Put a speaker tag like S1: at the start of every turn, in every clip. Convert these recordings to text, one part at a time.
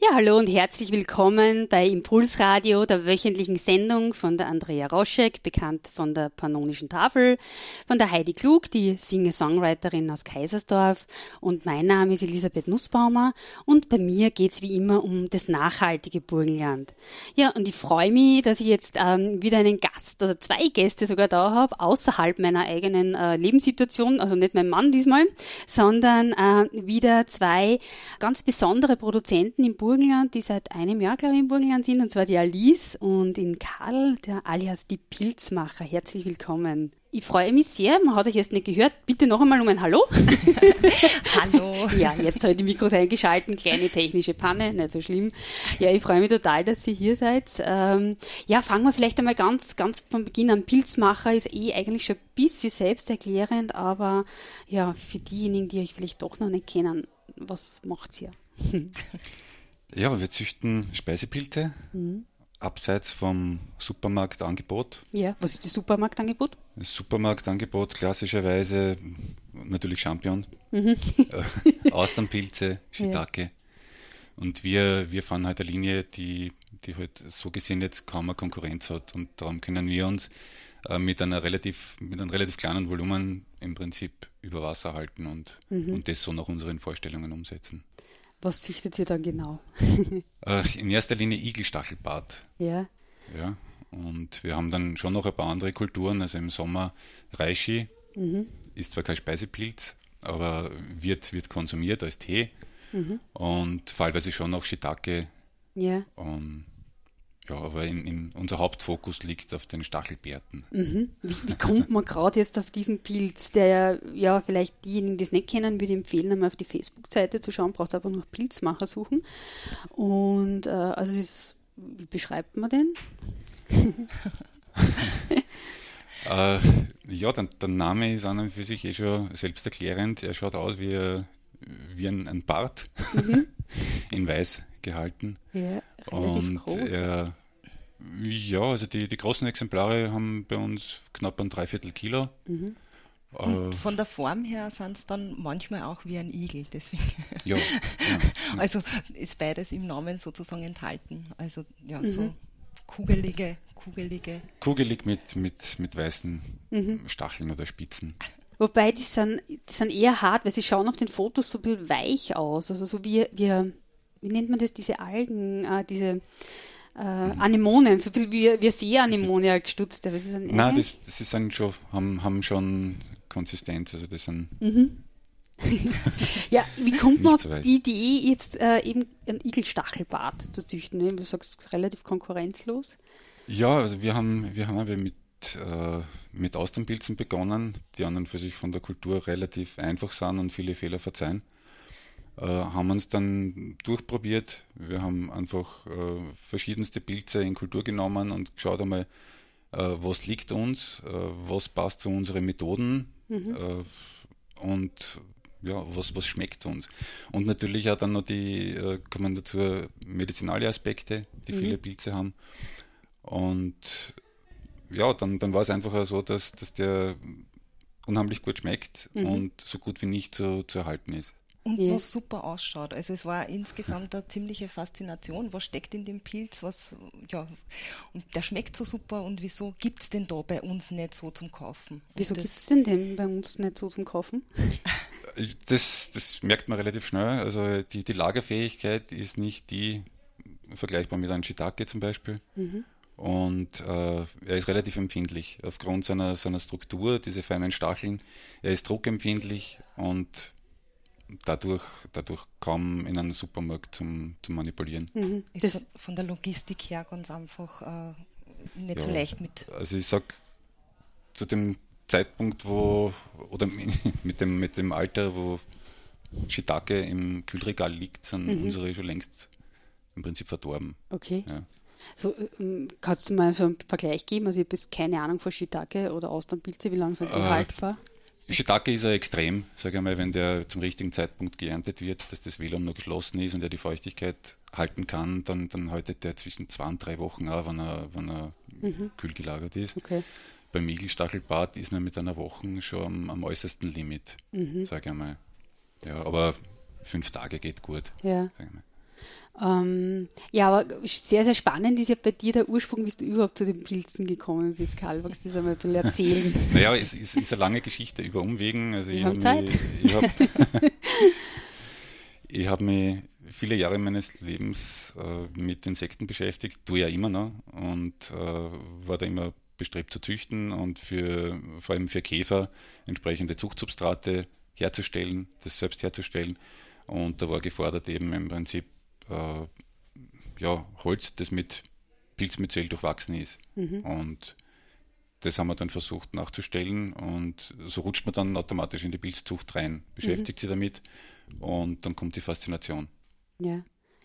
S1: Ja, hallo und herzlich willkommen bei Impulsradio, der wöchentlichen Sendung von der Andrea Roschek, bekannt von der Pannonischen Tafel, von der Heidi Klug, die Singer-Songwriterin aus Kaisersdorf und mein Name ist Elisabeth Nussbaumer und bei mir geht's wie immer um das nachhaltige Burgenland. Ja, und ich freue mich, dass ich jetzt ähm, wieder einen Gast oder zwei Gäste sogar da habe, außerhalb meiner eigenen äh, Lebenssituation, also nicht mein Mann diesmal, sondern äh, wieder zwei ganz besondere Produzenten im Burgenland, Burgenland, die seit einem Jahr, glaube ich, im Burgenland sind, und zwar die Alice und in Karl, der alias die Pilzmacher. Herzlich willkommen. Ich freue mich sehr, man hat euch jetzt nicht gehört. Bitte noch einmal um ein Hallo.
S2: Hallo.
S1: Ja, jetzt habe ich die Mikros eingeschalten, kleine technische Panne, nicht so schlimm. Ja, ich freue mich total, dass ihr hier seid. Ähm, ja, fangen wir vielleicht einmal ganz, ganz von Beginn an. Pilzmacher ist eh eigentlich schon ein bisschen selbsterklärend, aber ja, für diejenigen, die euch vielleicht doch noch nicht kennen, was macht ihr?
S3: Ja, wir züchten Speisepilze mhm. abseits vom Supermarktangebot.
S1: Ja, was ist das Supermarktangebot?
S3: Das Supermarktangebot klassischerweise natürlich Champion, mhm. Äh, Austernpilze, Shiitake. Ja. Und wir, wir fahren halt eine Linie, die, die halt so gesehen jetzt kaum eine Konkurrenz hat. Und darum können wir uns äh, mit, einer relativ, mit einem relativ kleinen Volumen im Prinzip über Wasser halten und, mhm. und das so nach unseren Vorstellungen umsetzen.
S1: Was züchtet ihr dann genau?
S3: in erster Linie Igelstachelbart.
S1: Ja.
S3: Ja. Und wir haben dann schon noch ein paar andere Kulturen. Also im Sommer Reishi, mhm. ist zwar kein Speisepilz, aber wird, wird konsumiert als Tee. Mhm. Und fallweise schon noch Shiitake.
S1: Ja.
S3: Und ja, aber in, in, unser Hauptfokus liegt auf den Stachelbärten.
S1: Mhm. Wie, wie, kommt man gerade jetzt auf diesen Pilz, der ja vielleicht diejenigen, die es nicht kennen, würde ich empfehlen, einmal auf die Facebook-Seite zu schauen, braucht einfach noch Pilzmacher suchen. Und äh, also ist, wie beschreibt man den?
S3: äh, ja, der, der, Name ist an und für sich eh schon selbsterklärend. Er schaut aus wie, wie ein, ein Bart mhm. in weiß gehalten.
S1: Ja, relativ und groß.
S3: Er, ja, also die, die großen Exemplare haben bei uns knapp ein Dreiviertel Kilo. Mhm.
S2: Und äh, von der Form her sind es dann manchmal auch wie ein Igel, deswegen.
S3: Ja, ja,
S2: Also ist beides im Namen sozusagen enthalten. Also ja, mhm. so kugelige, kugelige.
S3: Kugelig mit, mit, mit weißen mhm. Stacheln oder Spitzen.
S1: Wobei die sind, die sind eher hart, weil sie schauen auf den Fotos so ein bisschen weich aus. Also so wie, wie wie nennt man das, diese Algen, äh, diese äh, Anemonen, so viel wie, wie Seeanemone halt gestutzt.
S3: Aber ist Nein, das, das sind schon, haben, haben schon Konsistenz, also das sind
S1: mhm. ja, wie kommt man auf so die Idee, jetzt äh, eben ein Igelstachelbart zu züchten? Ne? Du sagst relativ konkurrenzlos.
S3: Ja, also wir haben, wir haben aber mit, äh, mit Austernpilzen begonnen, die anderen für sich von der Kultur relativ einfach sind und viele Fehler verzeihen. Äh, haben uns dann durchprobiert. Wir haben einfach äh, verschiedenste Pilze in Kultur genommen und geschaut einmal, äh, was liegt uns, äh, was passt zu unseren Methoden mhm. Äh, und ja, was, was schmeckt uns. Und natürlich auch dann noch die, kommen dazu medizinale Aspekte, die mhm. viele Pilze haben. Und ja, dann, dann war es einfach so, dass, dass der unheimlich gut schmeckt mhm. und so gut wie nicht zu, zu erhalten ist.
S2: Und ja. was super ausschaut. Also es war insgesamt eine ziemliche Faszination. Was steckt in dem Pilz? Was, ja, und der schmeckt so super. Und wieso gibt es denn da bei uns nicht so zum Kaufen?
S1: Wieso gibt es denn den bei uns nicht so zum Kaufen?
S3: Das, das merkt man relativ schnell. Also die, die Lagerfähigkeit ist nicht die vergleichbar mit einem Shiitake zum Beispiel. Mhm. Und äh, er ist relativ empfindlich aufgrund seiner, seiner Struktur, diese feinen Stacheln. Er ist druckempfindlich und dadurch, dadurch kaum in einem Supermarkt zum, zum Manipulieren.
S2: Mhm. Ist das von der Logistik her ganz einfach äh, nicht ja, so leicht mit.
S3: Also ich sag zu dem Zeitpunkt, wo oder mit dem, mit dem Alter, wo Shiitake im Kühlregal liegt, sind mhm. unsere schon längst im Prinzip verdorben.
S1: Okay. Ja. So, ähm, kannst du mal so einen Vergleich geben? Also ich habe keine Ahnung von Shiitake oder Austernpilze, wie lange sind die äh, haltbar?
S3: Shiitake ist ja extrem, sage ich mal, wenn der zum richtigen Zeitpunkt geerntet wird, dass das Velum noch geschlossen ist und er die Feuchtigkeit halten kann, dann, dann haltet der zwischen zwei und drei Wochen auch, wenn er, wenn er mhm. kühl gelagert ist. Okay. Beim Igelstachelbart ist man mit einer Woche schon am, am äußersten Limit, mhm. sage ich mal. Ja, aber fünf Tage geht gut.
S1: Ja. Ähm, ja, aber sehr, sehr spannend ist ja bei dir der Ursprung, wie du überhaupt zu den Pilzen gekommen bist, Karl. Magst du das einmal ein bisschen erzählen?
S3: naja, es ist, ist, eine lange Geschichte über Umwegen. Also Wir ich haben Zeit. Ich habe hab mich viele Jahre meines Lebens äh, mit Insekten beschäftigt, tue ja immer noch und äh, war da immer bestrebt zu züchten und für, vor allem für Käfer entsprechende Zuchtsubstrate herzustellen, das selbst herzustellen. Und da war gefordert eben im Prinzip äh, ja, Holz, das mit Pilzmyzel durchwachsen ist. Mhm. Und das haben wir dann versucht nachzustellen und so rutscht man dann automatisch in die Pilzzucht rein, beschäftigt mhm. sich damit und dann kommt die Faszination.
S1: Ja,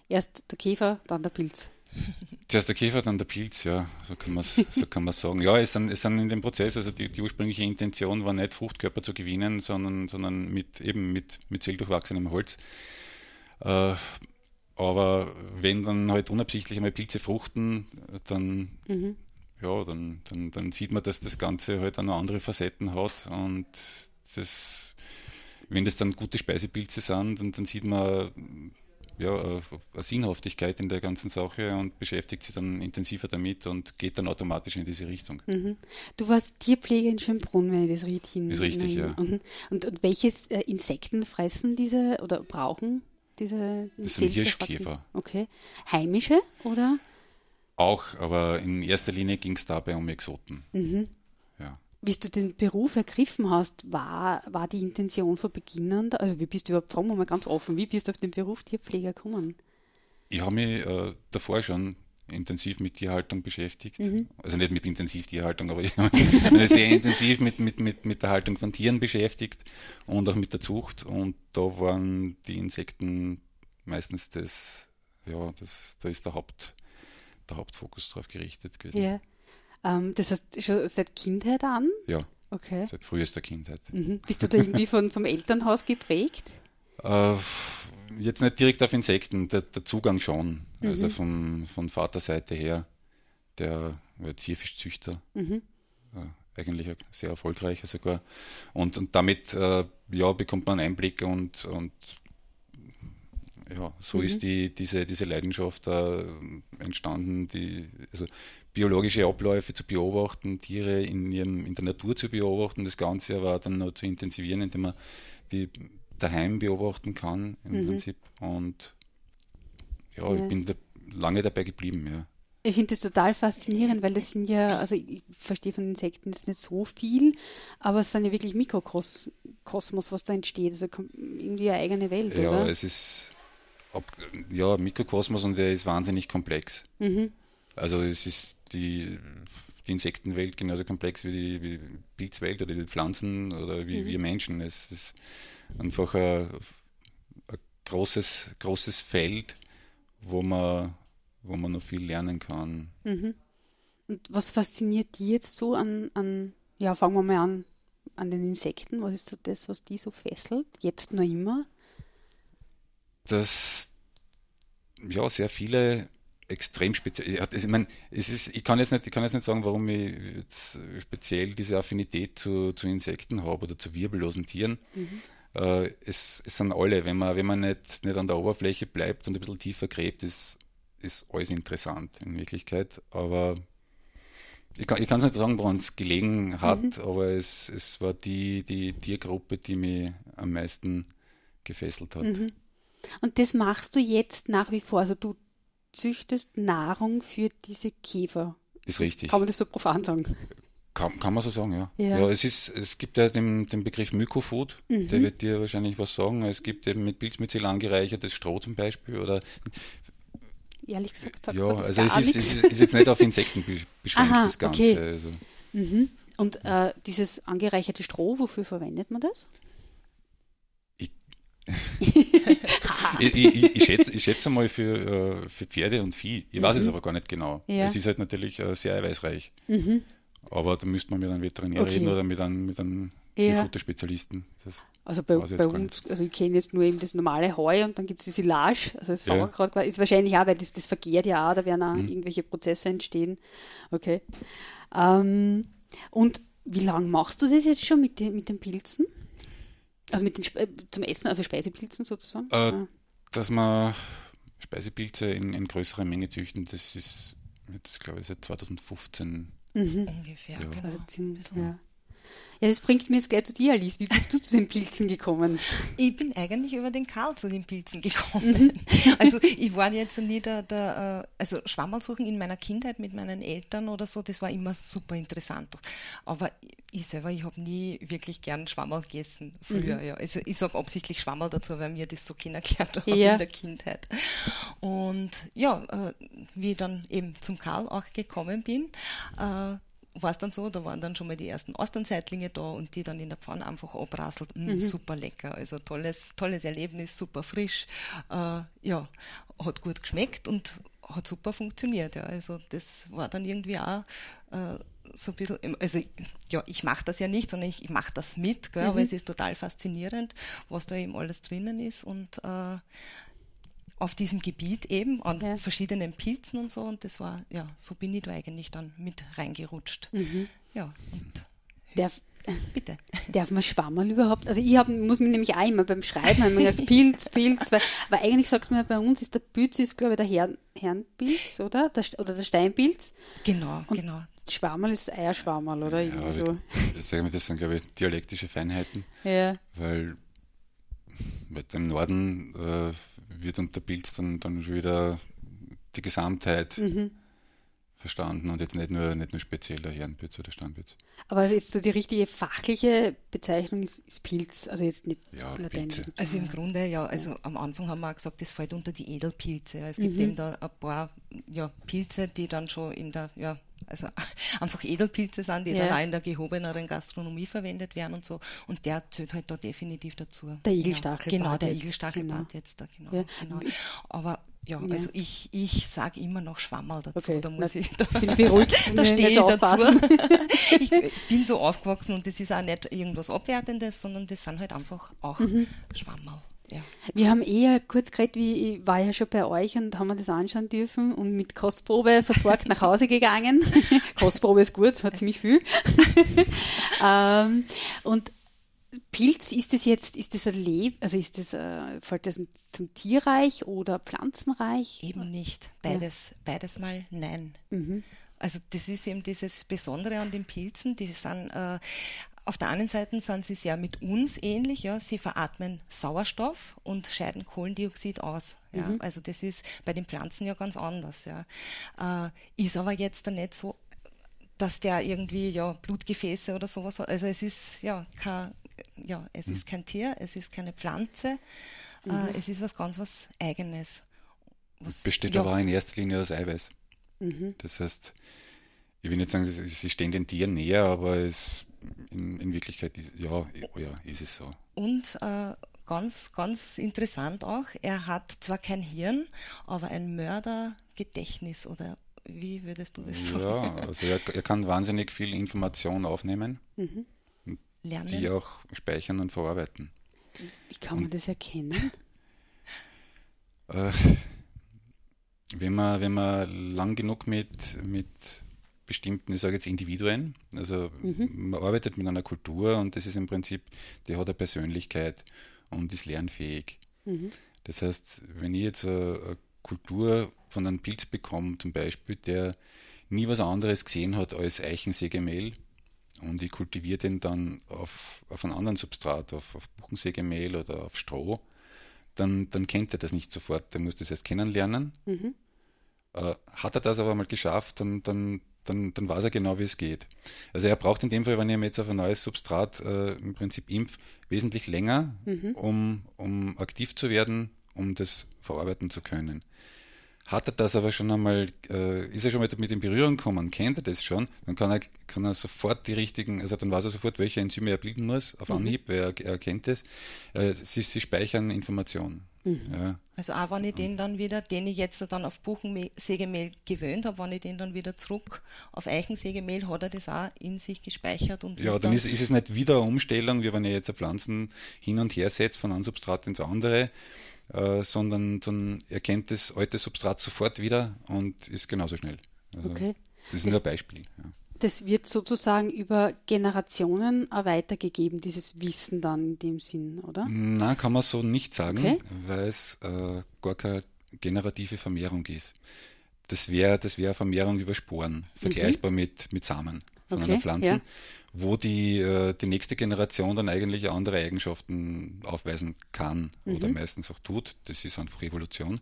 S1: erst der Käfer, dann der Pilz.
S3: Zuerst der Käfer, dann der Pilz, ja, so kann man es so kann sagen. Ja, es sind, es sind in dem Prozess, also die, die, ursprüngliche Intention war nicht Fruchtkörper zu gewinnen, sondern, sondern mit eben mit, mit zelldurchwachsenem Holz. Äh, aber wenn dann halt unabsichtlich einmal Pilze fruchten, dann, mhm. ja, dann, dann, dann sieht man, dass das Ganze halt auch noch andere Facetten hat und das, wenn das dann gute Speisepilze sind, dann, dann sieht man ja, eine Sinnhaftigkeit in der ganzen Sache und beschäftigt sich dann intensiver damit und geht dann automatisch in diese Richtung.
S1: Mhm. Du warst Tierpfleger in Schönbrunn, wenn ich das richtig
S3: Ist richtig, ja.
S1: Mhm. Und, und welches äh, Insekten fressen diese oder brauchen diese
S3: Das sind Hirschkäfer.
S1: Okay. Heimische oder?
S3: Auch, aber in erster Linie ging es dabei um Exoten. Mhm.
S1: Ja. Wie du den Beruf ergriffen hast, war, war die Intention von Beginn an, also wie bist du überhaupt, fragen wir mal ganz offen, wie bist du auf den Beruf Tierpfleger gekommen?
S3: Ich habe mich äh, davor schon intensiv mit Tierhaltung beschäftigt. Mhm. Also nicht mit Intensivtierhaltung, aber ich habe mich sehr intensiv mit, mit, mit, mit der Haltung von Tieren beschäftigt und auch mit der Zucht. Und da waren die Insekten meistens das, ja, das, da ist der, Haupt, der Hauptfokus drauf gerichtet gewesen.
S1: Ja. Ähm, das heißt schon seit Kindheit an?
S3: Ja. Okay. Seit frühester Kindheit.
S1: Mhm. Bist du da irgendwie von, vom Elternhaus geprägt?
S3: Äh, jetzt nicht direkt auf Insekten, der, der Zugang schon. Also mhm. Also von, von Vaterseite her, der war Zierfischzüchter. Mhm. Äh, eigentlich sehr erfolgreicher sogar. Und, und damit äh, ja, bekommt man Einblick und, und ja, so mhm. ist die, diese, diese Leidenschaft äh, entstanden, die, also biologische Abläufe zu beobachten, Tiere in, ihrem, in der Natur zu beobachten, das Ganze aber dann noch zu intensivieren, indem man die daheim beobachten kann im mhm. Prinzip. Und ja, ja. ich bin da lange dabei geblieben, ja.
S1: Ich finde das total faszinierend, weil das sind ja, also ich verstehe von Insekten jetzt nicht so viel, aber es sind ja wirklich Mikrokosmos, was da entsteht. Also irgendwie eine eigene Welt,
S3: ja,
S1: oder?
S3: es ist ja Mikrokosmos und der ist wahnsinnig komplex. Mhm. Also es ist die, die Insektenwelt genauso komplex wie die, wie Pilzwelt oder die Pflanzen oder wie mhm. wir Menschen. Es ist einfach ein, ein großes, großes Feld, wo man, wo man noch viel lernen kann. Mhm.
S1: Und was fasziniert die jetzt so an, an, ja, fangen wir mal an, an den Insekten? Was ist so das, was die so fesselt? Jetzt noch immer?
S3: Dass ja sehr viele extrem speziell. Ich meine, es ist, ich kann jetzt nicht, ich kann jetzt nicht sagen, warum ich speziell diese Affinität zu, zu Insekten habe oder zu wirbellosen Tieren. Mhm. Äh, es, es, sind alle, wenn man, wenn man nicht, nicht an der Oberfläche bleibt und ein bisschen tiefer gräbt, ist, ist alles interessant in Wirklichkeit. Aber ich kann es nicht sagen, woran es gelegen hat, mhm. aber es, es war die, die Tiergruppe, die mich am meisten gefesselt hat. Mhm.
S1: Und das machst du jetzt nach wie vor. Also du züchtest Nahrung für diese Käfer.
S3: Ist richtig.
S1: Kann man das so profan sagen?
S3: Kann, kann man so sagen, ja. ja. ja. es, ist, es gibt ja den, den Begriff Mykofood, mhm. der wird dir wahrscheinlich was sagen. Es gibt eben mit Pilzmyzel angereichertes Stroh zum Beispiel oder
S1: Ehrlich gesagt,
S3: sagt ja, also es ist, es ist, jetzt nicht auf Insekten beschränkt, Aha, das Ganze. Okay. Also.
S1: Mhm. Und äh, dieses angereicherte Stroh, wofür verwendet man das?
S3: ich, ich, ich, schätze, ich schätze mal für, äh, für Pferde und Vieh. Ich weiß mhm. es aber gar nicht genau. Ja. Es ist halt natürlich äh, sehr eiweißreich. Mhm. Aber da müsste man mit einem Veterinär okay. reden oder mit einem, mit einem
S1: Ja.
S3: Futterspezialisten. Das
S1: Also bei,
S3: weiß
S1: bei uns, also ich kenne jetzt nur eben das normale Heu und dann gibt es die Silage, also das
S3: Ja.
S1: Sauerkraut, ist wahrscheinlich auch, weil das, das vergehrt ja auch, da werden auch
S3: Mhm.
S1: irgendwelche Prozesse entstehen. Okay. Ähm, und wie lange machst du das jetzt schon mit den, mit den Pilzen? Also mit den äh, zum Essen, also Speisepilzen sozusagen?
S3: Äh,
S1: Ah.
S3: Dass wir Speisepilze in, in größerer Menge züchten, das ist jetzt, glaube ich, seit 2015.
S1: Mhm.
S2: Ungefähr,
S3: Ja.
S2: genau.
S1: Also ziemlich, ja. Ja, das bringt mir jetzt gleich zu dir, Alice. Wie bist du zu den Pilzen gekommen?
S2: Ich bin eigentlich über den Karl zu den Pilzen
S1: Mhm.
S2: gekommen. Also ich war jetzt nie der, der äh, also Schwammerlsuchen in meiner Kindheit mit meinen Eltern oder so, das war immer super interessant. Aber ich selber, ich habe nie wirklich gern Schwammerl gegessen früher.
S1: Mhm.
S2: Ja. Also ich sage absichtlich Schwammerl dazu, weil mir das so kennengelernt haben
S1: Ja.
S2: in der Kindheit. Und ja, äh, wie ich dann eben zum Karl auch gekommen bin, äh, war es dann so, da waren dann schon mal die ersten Austernseitlinge da und die dann in der Pfanne einfach abrasselt. Mm, Super lecker. Also tolles, tolles Erlebnis, super frisch. Äh, ja, hat gut geschmeckt und hat super funktioniert. Ja. Also das war dann irgendwie auch äh, so ein bisschen, also ja, ich mache das ja nicht, sondern ich, ich mache das mit, gell, aber es ist total faszinierend, was da eben alles drinnen ist und äh, auf diesem Gebiet eben an
S1: Ja.
S2: verschiedenen Pilzen und so und das war, ja, so bin ich da eigentlich dann mit reingerutscht. Ja, und
S1: Darf,
S2: bitte.
S1: darf man Schwammerl überhaupt? Also ich hab, muss mich nämlich auch immer beim Schreiben, haben wir gesagt, Pilz, Pilz, weil, weil eigentlich sagt man bei uns, ist der Pilz, ist glaube ich der Herrn, Herrenpilz, oder? Der, oder der Steinpilz.
S2: Genau, genau.
S1: Schwammerl ist Eierschwammerl, oder? Irgendwie
S3: Ja,
S1: so.
S3: ich sage mal, das sind, glaube ich, dialektische Feinheiten,
S1: Ja.
S3: weil weil im Norden äh, wird unter Pilz dann, dann wieder die Gesamtheit
S1: Mhm.
S3: Verstanden und jetzt nicht nur, nicht nur spezieller Herrenpilz oder Steinpilz.
S1: Aber jetzt so die richtige fachliche Bezeichnung ist, ist Pilz, also jetzt nicht
S3: Ja,
S1: lateinisch.
S3: Pilze.
S2: Also im Grunde, ja, also am Anfang haben wir auch gesagt, das fällt unter die Edelpilze. Es
S1: Mhm.
S2: gibt eben da ein paar ja, Pilze, die dann schon in der, ja, also einfach Edelpilze sind, die
S1: Ja.
S2: dann auch in der gehobeneren Gastronomie verwendet werden und so. Und der zählt halt da definitiv dazu.
S1: Der Igelstachelbart
S2: Ja, genau, der Igelstachelbart
S1: genau.
S2: jetzt da, genau.
S1: Ja.
S2: genau. Aber ja,
S1: Ja.
S2: also ich, ich sage immer noch Schwammerl dazu.
S1: Okay,
S2: da muss
S1: na,
S2: ich, da,
S1: bin ich beruhigt,
S2: da stehe ich dazu. ich bin so aufgewachsen und das ist auch nicht irgendwas Abwertendes, sondern das sind halt einfach auch
S1: Mhm.
S2: Schwammerl. Ja.
S1: Wir haben eher kurz geredet, wie ich war ja schon bei euch und haben wir das anschauen dürfen und mit Kostprobe versorgt nach Hause gegangen. Kostprobe ist gut, hat ziemlich viel. ähm, und Pilz, ist das jetzt, ist das ein Leb, also ist das, äh, fällt das zum Tierreich oder Pflanzenreich?
S2: Eben nicht. Beides, beides mal nein.
S1: Mhm.
S2: Also das ist eben dieses Besondere an den Pilzen, die sind äh, auf der einen Seite sind sie sehr mit uns ähnlich, ja, sie veratmen Sauerstoff und scheiden Kohlendioxid aus. Ja.
S1: Mhm.
S2: Also das ist bei den Pflanzen ja ganz anders. Ja. Äh, ist aber jetzt dann nicht so, dass der irgendwie ja Blutgefäße oder sowas hat. Also es ist ja kein, ja, es ist kein Tier, es ist keine Pflanze, äh, es ist was ganz was Eigenes. Was,
S3: Besteht
S2: ja,
S3: aber auch in erster Linie aus Eiweiß.
S1: Mhm.
S3: Das heißt, ich will nicht sagen, sie, sie stehen den Tieren näher, aber es, in, in Wirklichkeit ist, ja, oh ja, ist es so.
S2: Und äh, ganz, ganz interessant auch, er hat zwar kein Hirn, aber ein Mördergedächtnis oder wie würdest du das sagen?
S3: Ja, also er, er kann wahnsinnig viel Information aufnehmen,
S2: Lernen.
S3: die auch speichern und verarbeiten.
S1: Wie kann man das erkennen?
S3: Äh, wenn man, wenn man lang genug mit, mit bestimmten, ich sage jetzt Individuen, also man arbeitet mit einer Kultur und das ist im Prinzip, die hat eine Persönlichkeit und ist lernfähig. Das heißt, wenn ich jetzt eine, eine Kultur von einem Pilz bekomme, zum Beispiel, der nie was anderes gesehen hat als Eichensägemehl und ich kultiviere den dann auf, auf einem anderen Substrat, auf, auf Buchensägemehl oder auf Stroh, dann, dann kennt er das nicht sofort. Der muss das erst kennenlernen. Äh, hat er das aber mal geschafft, dann, dann, dann, dann weiß er genau, wie es geht. Also er braucht in dem Fall, wenn ich mir jetzt auf ein neues Substrat äh, im Prinzip impf, wesentlich länger, um, um aktiv zu werden, um das verarbeiten zu können. Hat er das aber schon einmal, äh, ist er schon mal mit in Berührung gekommen, kennt er das schon, dann kann er, kann er sofort die richtigen, also dann weiß er sofort, welche Enzyme er bilden muss, auf Anhieb, weil er, er kennt es. Äh, sie, sie speichern Informationen.
S2: Mhm. Ja. Also auch wenn ich den dann wieder, den ich jetzt dann auf Buchensägemehl gewöhnt habe, wenn ich den dann wieder zurück auf Eichensägemehl, hat er das auch in sich gespeichert. Und
S3: ja, dann, dann ist, ist, es nicht wieder eine Umstellung, wie wenn ich jetzt Pflanzen hin und her setze von einem Substrat ins andere, äh, sondern, sondern er kennt das alte Substrat sofort wieder und ist genauso schnell. Also okay. Das ist nur ein Beispiel. Ja
S1: das wird sozusagen über Generationen weitergegeben, dieses Wissen dann in dem Sinn, oder?
S3: Na, kann man so nicht sagen, okay. weil es äh, gar keine generative Vermehrung ist. Das wäre das wär Vermehrung über Sporen, vergleichbar mhm. mit, mit Samen von okay, einer Pflanze, ja. Wo die, äh, die nächste Generation dann eigentlich andere Eigenschaften aufweisen kann mhm. oder meistens auch tut. Das ist einfach Evolution.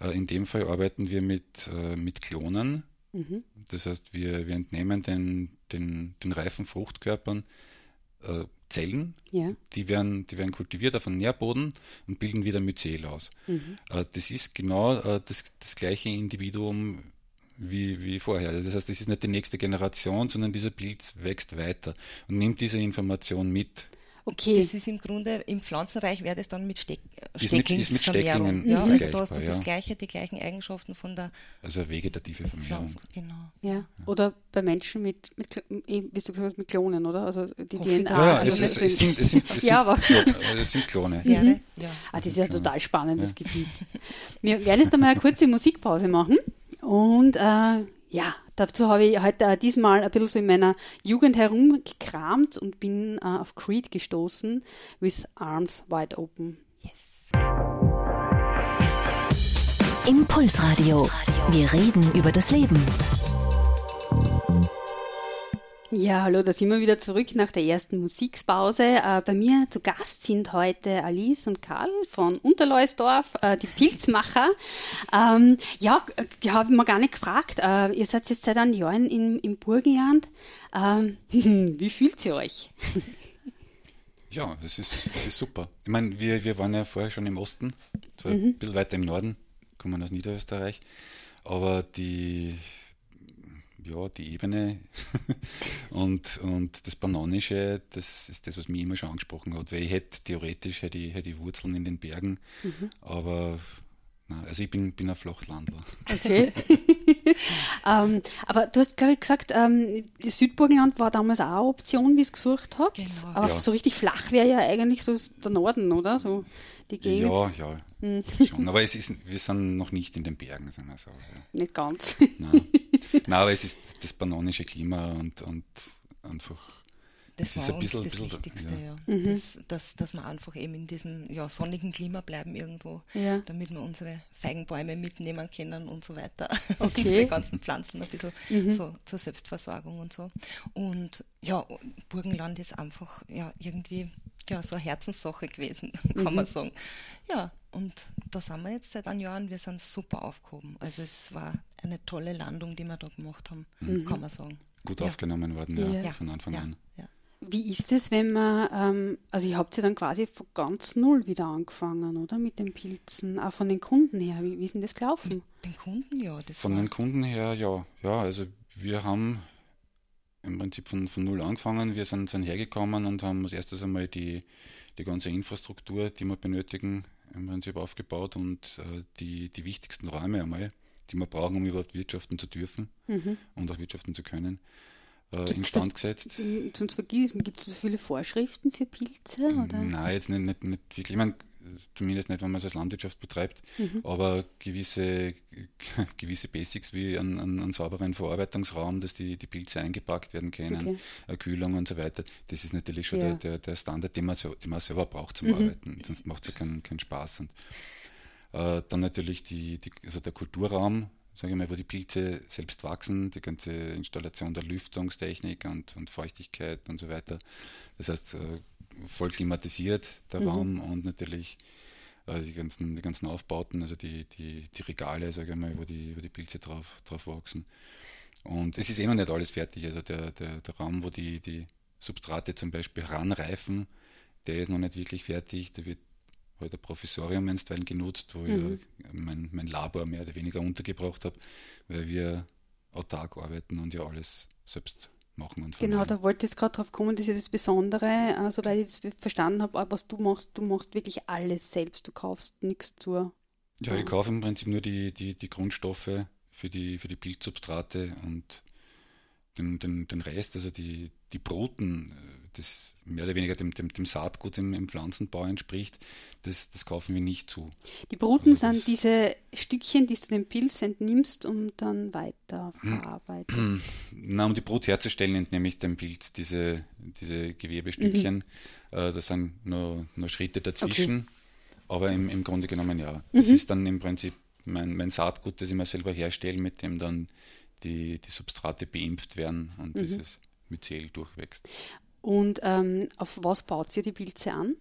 S3: Äh, in dem Fall arbeiten wir mit, äh, mit Klonen Mhm. Das heißt, wir, wir entnehmen den, den, den reifen Fruchtkörpern Zellen, ja. die, werden, die werden kultiviert auf einem Nährboden und bilden wieder Myzel aus. Mhm. Das ist genau das, das gleiche Individuum wie, wie vorher. Das heißt, das ist nicht die nächste Generation, sondern dieser Pilz wächst weiter und nimmt diese Information mit.
S2: Okay. Das ist im Grunde, im Pflanzenreich wäre das dann mit Steck, Stecklingsvermehrung. Ja, also da hast du das gleiche, die gleichen Eigenschaften von der
S3: Also vegetative Vermehrung.
S1: Pflanzen, genau. Ja. Oder bei Menschen mit, mit wie du gesagt hast, mit Klonen, oder? Also die DNA.
S3: Ja, ja es, ist, es, sind, es, sind, es, ja, aber es sind Klone.
S1: Mhm. Ja. Ah, das ist ja total spannendes ja. Gebiet. Wir werden jetzt einmal eine kurze Musikpause machen und äh, ja, dazu habe ich heute äh, diesmal ein bisschen so in meiner Jugend herumgekramt und bin äh, auf Creed gestoßen, with Arms Wide Open. Yes.
S4: Impulsradio. Wir reden über das Leben.
S1: Ja, hallo, da sind wir wieder zurück nach der ersten Musikpause. Äh, bei mir zu Gast sind heute Alice und Karl von Unterleusdorf, äh, die Pilzmacher. Ähm, ja, äh, habe ich mir gar nicht gefragt. Äh, ihr seid jetzt seit einem Jahr in, im Burgenland. Ähm, wie fühlt ihr euch?
S3: Ja, es ist, es ist super. Ich meine, wir, wir waren ja vorher schon im Osten, zwar mhm. ein bisschen weiter im Norden, kommen aus Niederösterreich, aber die ja, die Ebene und, und das Bananische, das ist das, was mich immer schon angesprochen hat, weil ich hätte theoretisch hätte ich, hätte ich Wurzeln in den Bergen, mhm. aber nein, also ich bin, bin ein Flachlandler.
S1: Okay. ähm, aber du hast, glaube ich, gesagt, ähm, Südburgenland war damals auch eine Option, wie ihr es gesucht habt. Genau. Aber ja. so richtig flach wäre ja eigentlich so der Norden, oder? So die Gegend.
S3: Ja, ja, mhm. schon. Aber es ist, wir sind noch nicht in den Bergen, sagen wir so. Ja.
S1: Nicht ganz.
S3: Nein. Nein, aber es ist das bananische Klima und, und einfach.
S2: Das ist ein bisschen, das bisschen, Wichtigste, ja. ja. Mhm. Das, dass, dass wir einfach eben in diesem ja, sonnigen Klima bleiben irgendwo, ja. damit wir unsere Feigenbäume mitnehmen können und so weiter. Okay. die ganzen Pflanzen ein bisschen mhm. so zur Selbstversorgung und so. Und ja, Burgenland ist einfach ja irgendwie ja, so eine Herzenssache gewesen, kann mhm. man sagen. Ja, und da sind wir jetzt seit einem Jahr und wir sind super aufgehoben. Also es war eine tolle Landung, die wir da gemacht haben, mhm. kann man sagen.
S3: Gut ja. aufgenommen worden, ja, ja. von Anfang an.
S1: Wie ist es, wenn man, ähm, also ihr habt ja dann quasi von ganz null wieder angefangen, oder? Mit den Pilzen, auch von den Kunden her. Wie, wie ist denn das gelaufen?
S2: Mit den Kunden, ja.
S3: von den Kunden her, ja. Ja, also wir haben im Prinzip von, von null angefangen. Wir sind, sind hergekommen und haben als erstes einmal die, die ganze Infrastruktur, die wir benötigen, im Prinzip aufgebaut und äh, die, die wichtigsten Räume einmal, die wir brauchen, um überhaupt wirtschaften zu dürfen mhm. und auch wirtschaften zu können, äh, instand gesetzt.
S1: Sonst vergessen, gibt es so viele Vorschriften für Pilze? Oder?
S3: Nein, jetzt nicht, nicht, nicht wirklich. Ich meine, zumindest nicht, wenn man es als Landwirtschaft betreibt, mhm. aber gewisse, gewisse Basics wie einen, einen, sauberen Verarbeitungsraum, dass die, die Pilze eingepackt werden können, okay. Kühlung und so weiter, das ist natürlich schon ja. der, der, der, Standard, den man, so, den man selber braucht zum mhm. Arbeiten, sonst macht es ja keinen, keinen Spaß. Und, äh, dann natürlich die, die, also der Kulturraum, sage ich mal, wo die Pilze selbst wachsen, die ganze Installation der Lüftungstechnik und, und Feuchtigkeit und so weiter. Das heißt, äh, voll klimatisiert, der mhm. Raum und natürlich äh, die, ganzen, die ganzen Aufbauten, also die, die, die Regale, sage ich mal, wo die, wo die Pilze drauf, drauf wachsen. Und es ist eh noch nicht alles fertig. Also der, der, der Raum, wo die, die Substrate zum Beispiel ranreifen, der ist noch nicht wirklich fertig. Da wird heute halt Professorium einstweilen genutzt, wo mhm. ich mein, mein Labor mehr oder weniger untergebracht habe, weil wir autark arbeiten und ja alles selbst machen und
S1: Genau, da wollte ich gerade drauf kommen, das ist das Besondere, äh, soweit ich das verstanden habe, was du machst, du machst wirklich alles selbst, du kaufst nichts zu.
S3: Ja, ich kaufe im Prinzip nur die, die, die Grundstoffe für die, für die Bildsubstrate und den, den, den Rest, also die, die Broten, äh, das mehr oder weniger dem, dem, dem Saatgut im, im, Pflanzenbau entspricht, das, das kaufen wir nicht zu.
S1: Die Broten also sind diese Stückchen, die du dem Pilz entnimmst und dann weiter verarbeitest.
S3: Na, um die Brut herzustellen, entnehme ich dem Pilz diese, diese Gewebestückchen. Mhm. Äh, das sind nur, nur Schritte dazwischen. Okay. Aber im, im Grunde genommen ja. Das mhm. ist dann im Prinzip mein, mein Saatgut, das ich mir selber herstelle, mit dem dann die, die Substrate beimpft werden und mhm. dieses Myzel durchwächst.
S1: Und ähm, auf was baut ihr die Pilze an?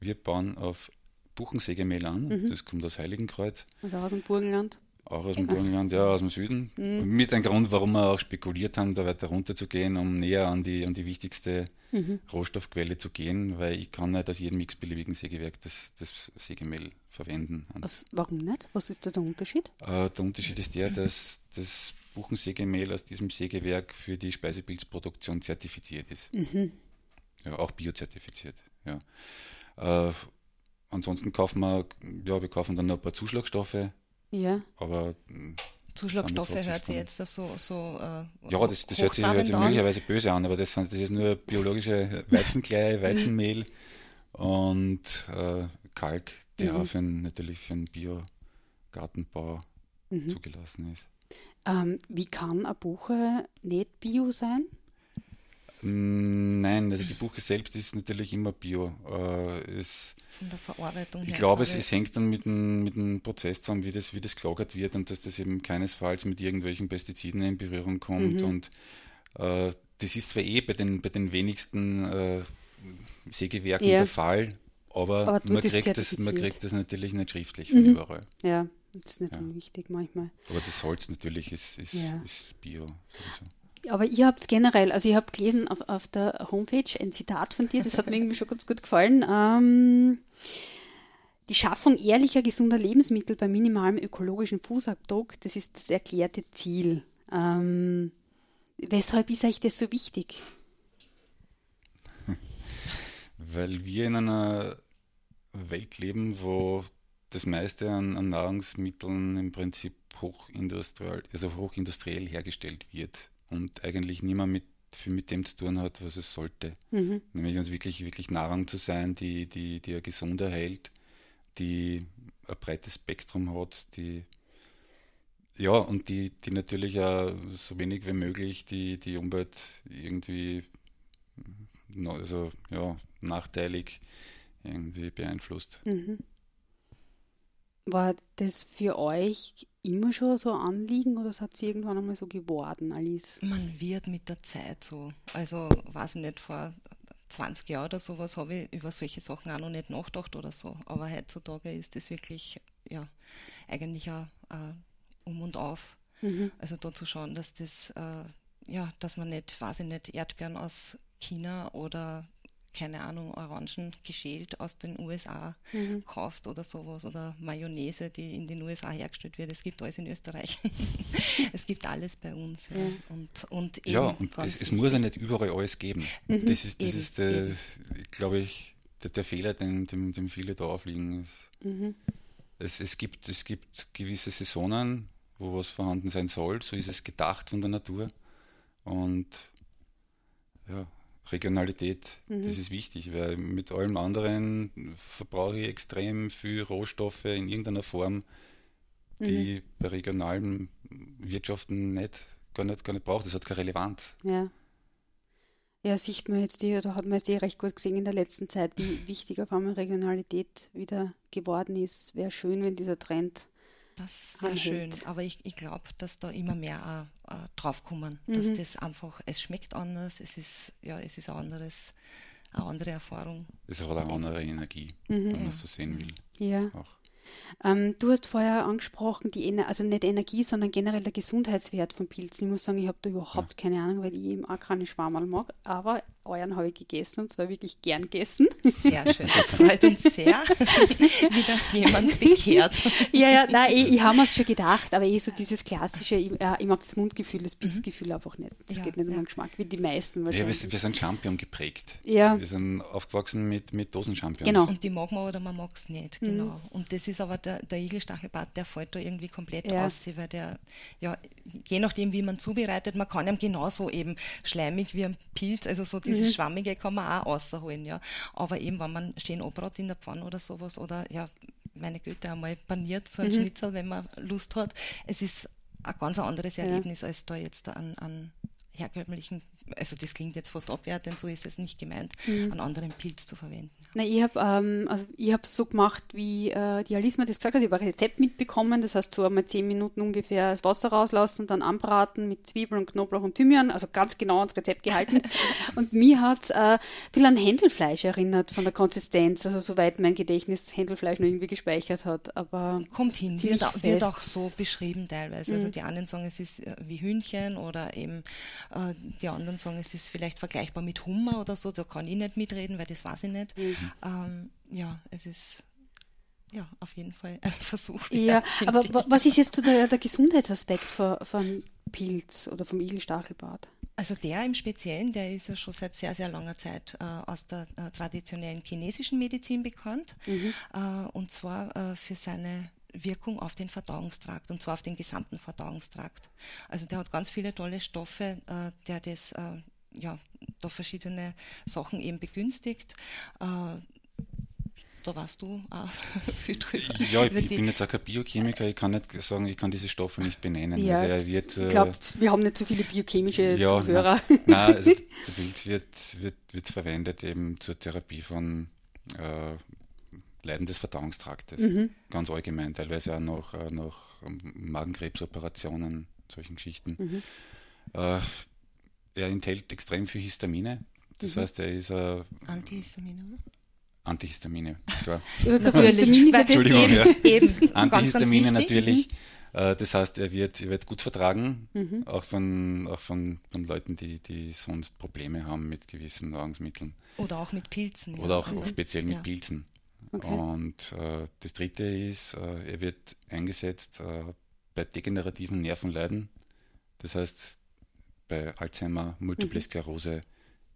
S3: Wir bauen auf Buchensägemehl an, mhm. das kommt aus Heiligenkreuz.
S1: Also aus dem Burgenland?
S3: Auch aus dem Burgenland, ja, aus dem Süden. Mhm. Mit einem Grund, warum wir auch spekuliert haben, da weiter runter zu gehen, um näher an die, an die wichtigste mhm. Rohstoffquelle zu gehen, weil ich kann nicht aus jedem x-beliebigen Sägewerk das, das Sägemehl verwenden.
S1: Was, warum nicht? Was ist da der Unterschied?
S3: Äh, der Unterschied ist der, dass das Buchensägemehl aus diesem Sägewerk für die Speisepilzproduktion zertifiziert ist. Mhm. Ja, auch biozertifiziert. Ja. Äh, ansonsten kaufen wir, ja, wir kaufen dann noch ein paar Zuschlagstoffe.
S1: Ja.
S3: Aber
S2: hm, Zuschlagstoffe hört sich jetzt so. so
S3: äh, ja, das, das hört sich, hört sich möglicherweise böse an, aber das, sind, das ist nur biologische Weizenklei, Weizenmehl und äh, Kalk, der mhm. auch für natürlich für den Biogartenbau mhm. zugelassen ist.
S1: Ähm, wie kann eine Buche nicht bio sein?
S3: Nein, also die Buche selbst ist natürlich immer bio. Äh, es,
S2: Von der Verarbeitung
S3: her. Ich glaube, es, es, hängt dann mit dem, mit dem Prozess zusammen, wie das, wie das gelagert wird und dass das eben keinesfalls mit irgendwelchen Pestiziden in Berührung kommt. Mhm. Und äh, das ist zwar eh bei den, bei den wenigsten äh, Sägewerken ja. der Fall, aber, aber man, kriegt das, man kriegt das natürlich nicht schriftlich von mhm. überall.
S1: Ja, das ist nicht ja. unwichtig manchmal.
S3: Aber das Holz natürlich ist, ist, ja. ist Bio. Sowieso.
S1: Aber ihr habt generell, also ich habe gelesen auf, auf der Homepage ein Zitat von dir, das hat mir irgendwie schon ganz gut gefallen. Ähm, die Schaffung ehrlicher, gesunder Lebensmittel bei minimalem ökologischen Fußabdruck, das ist das erklärte Ziel. Ähm, weshalb ist euch das so wichtig?
S3: Weil wir in einer Welt leben, wo das meiste an, an, Nahrungsmitteln im Prinzip hochindustriell, also hochindustriell hergestellt wird und eigentlich niemand mit, mit dem zu tun hat, was es sollte. Mhm. Nämlich uns wirklich, wirklich Nahrung zu sein, die, die, die er gesund erhält, die ein breites Spektrum hat, die ja, und die, die natürlich auch so wenig wie möglich die, die Umwelt irgendwie also, ja, nachteilig irgendwie beeinflusst. Mhm.
S1: War das für euch immer schon so ein Anliegen oder hat es irgendwann einmal so geworden, Alice?
S2: Man wird mit der Zeit so. Also, weiß ich nicht, vor 20 Jahren oder sowas habe ich über solche Sachen auch noch nicht nachgedacht oder so. Aber heutzutage ist das wirklich, ja, eigentlich auch äh, um und auf. Mhm. Also da zu schauen, dass das, äh, ja, dass man nicht, weiß ich nicht, Erdbeeren aus China oder keine Ahnung, Orangen geschält aus den USA mhm. kauft oder sowas oder Mayonnaise, die in den USA hergestellt wird. Es gibt alles in Österreich. es gibt alles bei uns. Ja, und, und
S3: ja, und es, es, muss ja nicht überall alles geben. Mhm. Das ist, das eben, ist der, glaube ich, der, der, Fehler, den, dem, dem viele da aufliegen. Mhm. Es, es, gibt, es gibt gewisse Saisonen, wo was vorhanden sein soll. So ist es gedacht von der Natur. Und ja, Regionalität, mhm. das ist wichtig, weil mit allem anderen verbrauche ich extrem viel Rohstoffe in irgendeiner Form, die mhm. bei regionalen Wirtschaften nicht, gar, nicht, gar nicht braucht. Das hat keine Relevanz.
S1: Ja. Ja, sieht man jetzt die, oder hat man es eh recht gut gesehen in der letzten Zeit, wie wichtig auf einmal Regionalität wieder geworden ist. Wäre schön, wenn dieser Trend
S2: das wäre schön, aber ich, ich glaube, dass da immer mehr äh, draufkommen, mhm. dass das einfach, es schmeckt anders, es ist, ja, es ist anderes, eine andere Erfahrung.
S3: Es hat eine andere Energie, mhm. wenn man es so sehen will.
S1: Ja. Ähm, du hast vorher angesprochen, die Ener also nicht Energie, sondern generell der Gesundheitswert von Pilzen. Ich muss sagen, ich habe da überhaupt ja. keine Ahnung, weil ich eben auch keine Schwammerl mag. Aber euren habe ich gegessen und zwar wirklich gern gegessen.
S2: Sehr schön, das freut uns sehr. Wieder jemand bekehrt.
S1: ja, ja, nein, ich, ich habe mir es schon gedacht, aber eh so dieses klassische, ich, äh, ich mag das Mundgefühl, das Bissgefühl mhm. einfach nicht. Das ja, geht nicht ja. um den Geschmack, wie die meisten
S3: wahrscheinlich. Ja, wir, wir sind Champion geprägt.
S1: Ja.
S3: Wir sind aufgewachsen mit, mit Dosenchampions.
S2: Genau. Und die mag man oder man mag es nicht, mhm. genau. Und das ist aber der, der Igelstachelbart, der fällt da irgendwie komplett ja. aus, weil der, ja, je nachdem, wie man zubereitet, man kann ihm genauso eben schleimig wie ein Pilz, also so dieses mhm. Schwammige kann man auch rausholen, ja. Aber eben, wenn man schön abrot in der Pfanne oder sowas oder ja, meine Güte, einmal paniert, so ein mhm. Schnitzel, wenn man Lust hat. Es ist ein ganz anderes Erlebnis ja. als da jetzt an, an herkömmlichen, also das klingt jetzt fast abwertend, so ist es nicht gemeint, mhm. einen anderen Pilz zu verwenden.
S1: Nein, ich habe ähm, also es so gemacht, wie äh, die Alice mir das gesagt hat. Ich habe ein Rezept mitbekommen, das heißt so einmal zehn Minuten ungefähr das Wasser rauslassen, dann anbraten mit Zwiebeln und Knoblauch und Thymian, also ganz genau ans Rezept gehalten. und mir hat es äh, ein bisschen an Händelfleisch erinnert von der Konsistenz, also soweit mein Gedächtnis Händelfleisch noch irgendwie gespeichert hat. Aber
S2: Kommt hin, wird, wird, auch so beschrieben teilweise. Also mhm. Also die einen sagen, es ist äh, wie Hühnchen oder eben äh, die anderen sagen, es ist vielleicht vergleichbar mit Hummer oder so. Da kann ich nicht mitreden, weil das weiß ich nicht. Mhm. Ähm, ja, es ist ja, auf jeden Fall ein Versuch.
S1: Ja, aber was ist jetzt so der, der Gesundheitsaspekt von, von Pilz oder vom Igelstachelbart?
S2: Also der im Speziellen, der ist ja schon seit sehr, sehr langer Zeit äh, aus der äh, traditionellen chinesischen Medizin bekannt. Mhm. Äh, und zwar äh, für seine Wirkung auf den Verdauungstrakt und zwar auf den gesamten Verdauungstrakt. Also der hat ganz viele tolle Stoffe, äh, der das äh, ja da verschiedene Sachen eben begünstigt. Äh, da warst du auch viel drüber.
S3: Ja, ich, ich bin jetzt auch kein Biochemiker, ich kann nicht sagen, ich kann diese Stoffe nicht benennen.
S1: Ja, also wird, ich glaube, wir haben nicht so viele biochemische ja, Zuhörer.
S3: Nein, also der Pilz wird, wird, wird verwendet eben zur Therapie von äh, Leiden des Verdauungstraktes, mhm. ganz allgemein, teilweise auch noch, äh, noch Magenkrebsoperationen, solchen Geschichten. Mhm. Äh, er enthält extrem viel Histamine, das mhm. heißt, er ist äh,
S2: Antihistamine,
S3: Antihistamine, klar.
S1: natürlich.
S3: Entschuldigung, ja. eben. Antihistamine ganz, ganz natürlich. Äh, das heißt, er wird, er wird gut vertragen, mhm. auch, von, auch von, von Leuten, die, die sonst Probleme haben mit gewissen Nahrungsmitteln.
S2: Oder auch mit Pilzen.
S3: Oder ja. auch, also, speziell mit ja. Pilzen. Okay. Und äh, das dritte ist, äh, er wird eingesetzt äh, bei degenerativen Nervenleiden. Das heißt, bei Alzheimer, Multiple mhm. Sklerose,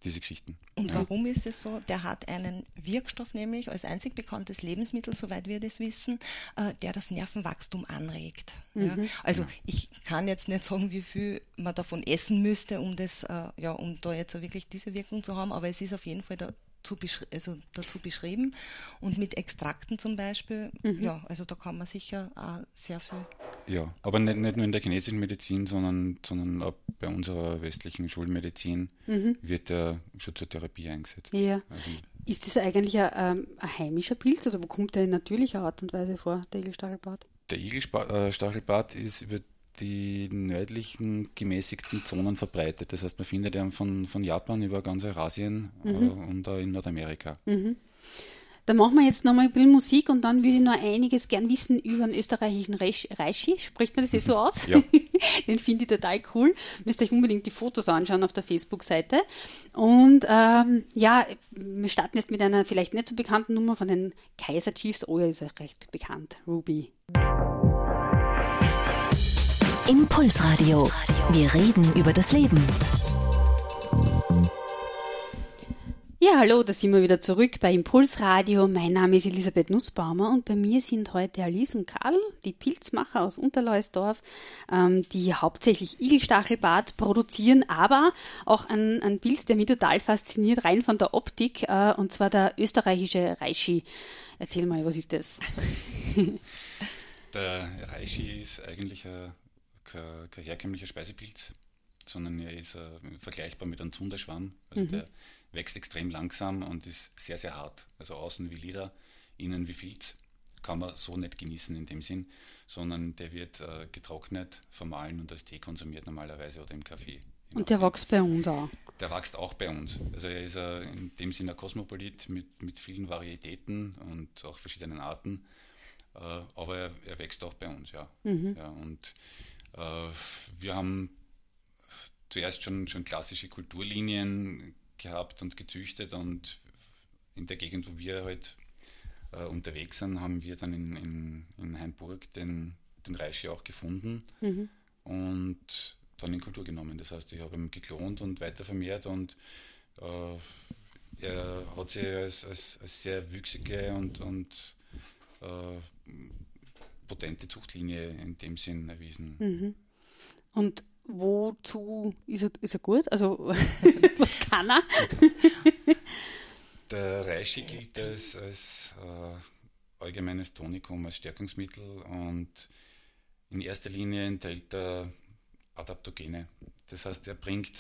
S3: diese Geschichten.
S2: Und ja. warum ist es so? Der hat einen Wirkstoff nämlich als einzig bekanntes Lebensmittel, soweit wir das wissen, äh, der das Nervenwachstum anregt. Mhm. Ja? Also ja. ich kann jetzt nicht sagen, wie viel man davon essen müsste, um das, äh, ja, um da jetzt wirklich diese Wirkung zu haben, aber es ist auf jeden Fall der zu also dazu beschrieben. Und mit Extrakten zum Beispiel, mhm. ja, also da kann man sicher auch sehr viel.
S3: Ja, aber nicht, nicht nur in der chinesischen Medizin, sondern, sondern auch bei unserer westlichen Schulmedizin mhm. wird er schon zur Therapie eingesetzt.
S1: Ja. Also, ist das eigentlich ein, ähm, ein, heimischer Pilz oder wo kommt der in natürlicher Art und Weise vor, der Igelstachelbart?
S3: Der Igelstachelbart äh, ist über die nördlichen gemäßigten Zonen verbreitet. Das heißt, man findet ihn von, von Japan über ganz Eurasien mhm. äh, und auch in Nordamerika.
S1: Mhm. Dann machen wir jetzt nochmal ein bisschen Musik und dann würde ich noch einiges gern wissen über den österreichischen Reishi. Spricht man das eh so aus?
S3: Ja.
S1: den finde ich total cool. Müsst euch unbedingt die Fotos anschauen auf der Facebook-Seite. Und ähm, ja, wir starten jetzt mit einer vielleicht nicht so bekannten Nummer von den Kaiser Chiefs. Oh ja, ist ja recht bekannt. Ruby.
S4: Impulsradio. Wir reden über das Leben.
S1: Ja, hallo, da sind wir wieder zurück bei Impulsradio. Mein Name ist Elisabeth Nussbaumer und bei mir sind heute Alice und Karl, die Pilzmacher aus Unterleusdorf, ähm, die hauptsächlich Igelstachelbart produzieren, aber auch ein, ein Pilz, der mich total fasziniert, rein von der Optik, äh, und zwar der österreichische Reishi. Erzähl mal, was ist das?
S3: Der Reishi ist eigentlich ein kein, kein herkömmlicher Speisepilz, sondern er ist äh, vergleichbar mit einem Zunderschwamm. Also mhm. der wächst extrem langsam und ist sehr, sehr hart. Also außen wie Leder, innen wie Filz. Kann man so nicht genießen in dem Sinn, sondern der wird äh, getrocknet, vermahlen und als Tee konsumiert normalerweise oder im Kaffee.
S1: Und der wächst bei uns auch?
S3: Der wächst auch bei uns. Also er ist äh, in dem Sinne ein Kosmopolit mit, mit vielen Varietäten und auch verschiedenen Arten. Äh, aber er, er, wächst auch bei uns, ja. Mhm. ja und wir haben zuerst schon, schon klassische Kulturlinien gehabt und gezüchtet und in der Gegend, wo wir halt äh, unterwegs sind, haben wir dann in, in, in Heimburg den, den Reishi auch gefunden mhm. und dann in Kultur genommen. Das heißt, ich habe ihn geklont und weiter vermehrt und äh, er hat sich als, als, als, sehr wüchsige und, und äh, potente Zuchtlinie in dem Sinn erwiesen.
S1: Mhm. Und wozu ist er, ist er gut? Also, was kann er?
S3: Der Reishi gilt als, als äh, allgemeines Tonikum, als Stärkungsmittel und in erster Linie enthält er Adaptogene. Das heißt, er bringt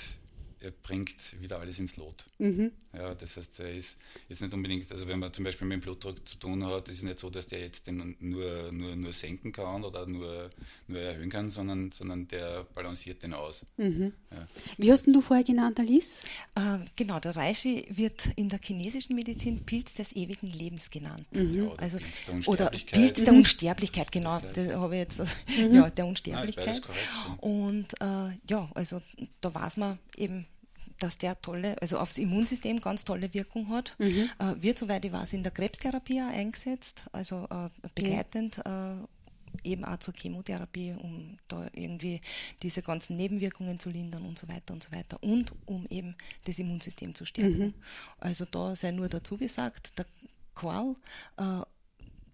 S3: er bringt wieder alles ins Lot. Mhm. Ja, das heißt, er ist jetzt nicht unbedingt, also wenn man zum Beispiel mit dem Blutdruck zu tun hat, ist es nicht so, dass der jetzt den nur, nur, nur senken kann oder nur, nur erhöhen kann, sondern, sondern der balanciert den aus.
S1: Mhm. Ja. Wie hast du vorher genannt, Alice?
S2: Äh, genau, der Reishi wird in der chinesischen Medizin Pilz des ewigen Lebens genannt.
S3: Mhm. Ja, oder also, Pilz der
S2: Unsterblichkeit. Oder Pilz der Unsterblichkeit, genau, das, habe ich jetzt, mhm. ja, der Unsterblichkeit. Ja, Und äh, ja, also da weiß man eben, dass der tolle, also aufs Immunsystem ganz tolle Wirkung hat. Mhm. Äh, wird, soweit ich weiß, in der Krebstherapie eingesetzt, also äh, begleitend äh, eben auch zur Chemotherapie, um da irgendwie diese ganzen Nebenwirkungen zu lindern und so weiter und so weiter und um eben das Immunsystem zu stärken. Mhm. Also da sei nur dazu gesagt, der Qual äh,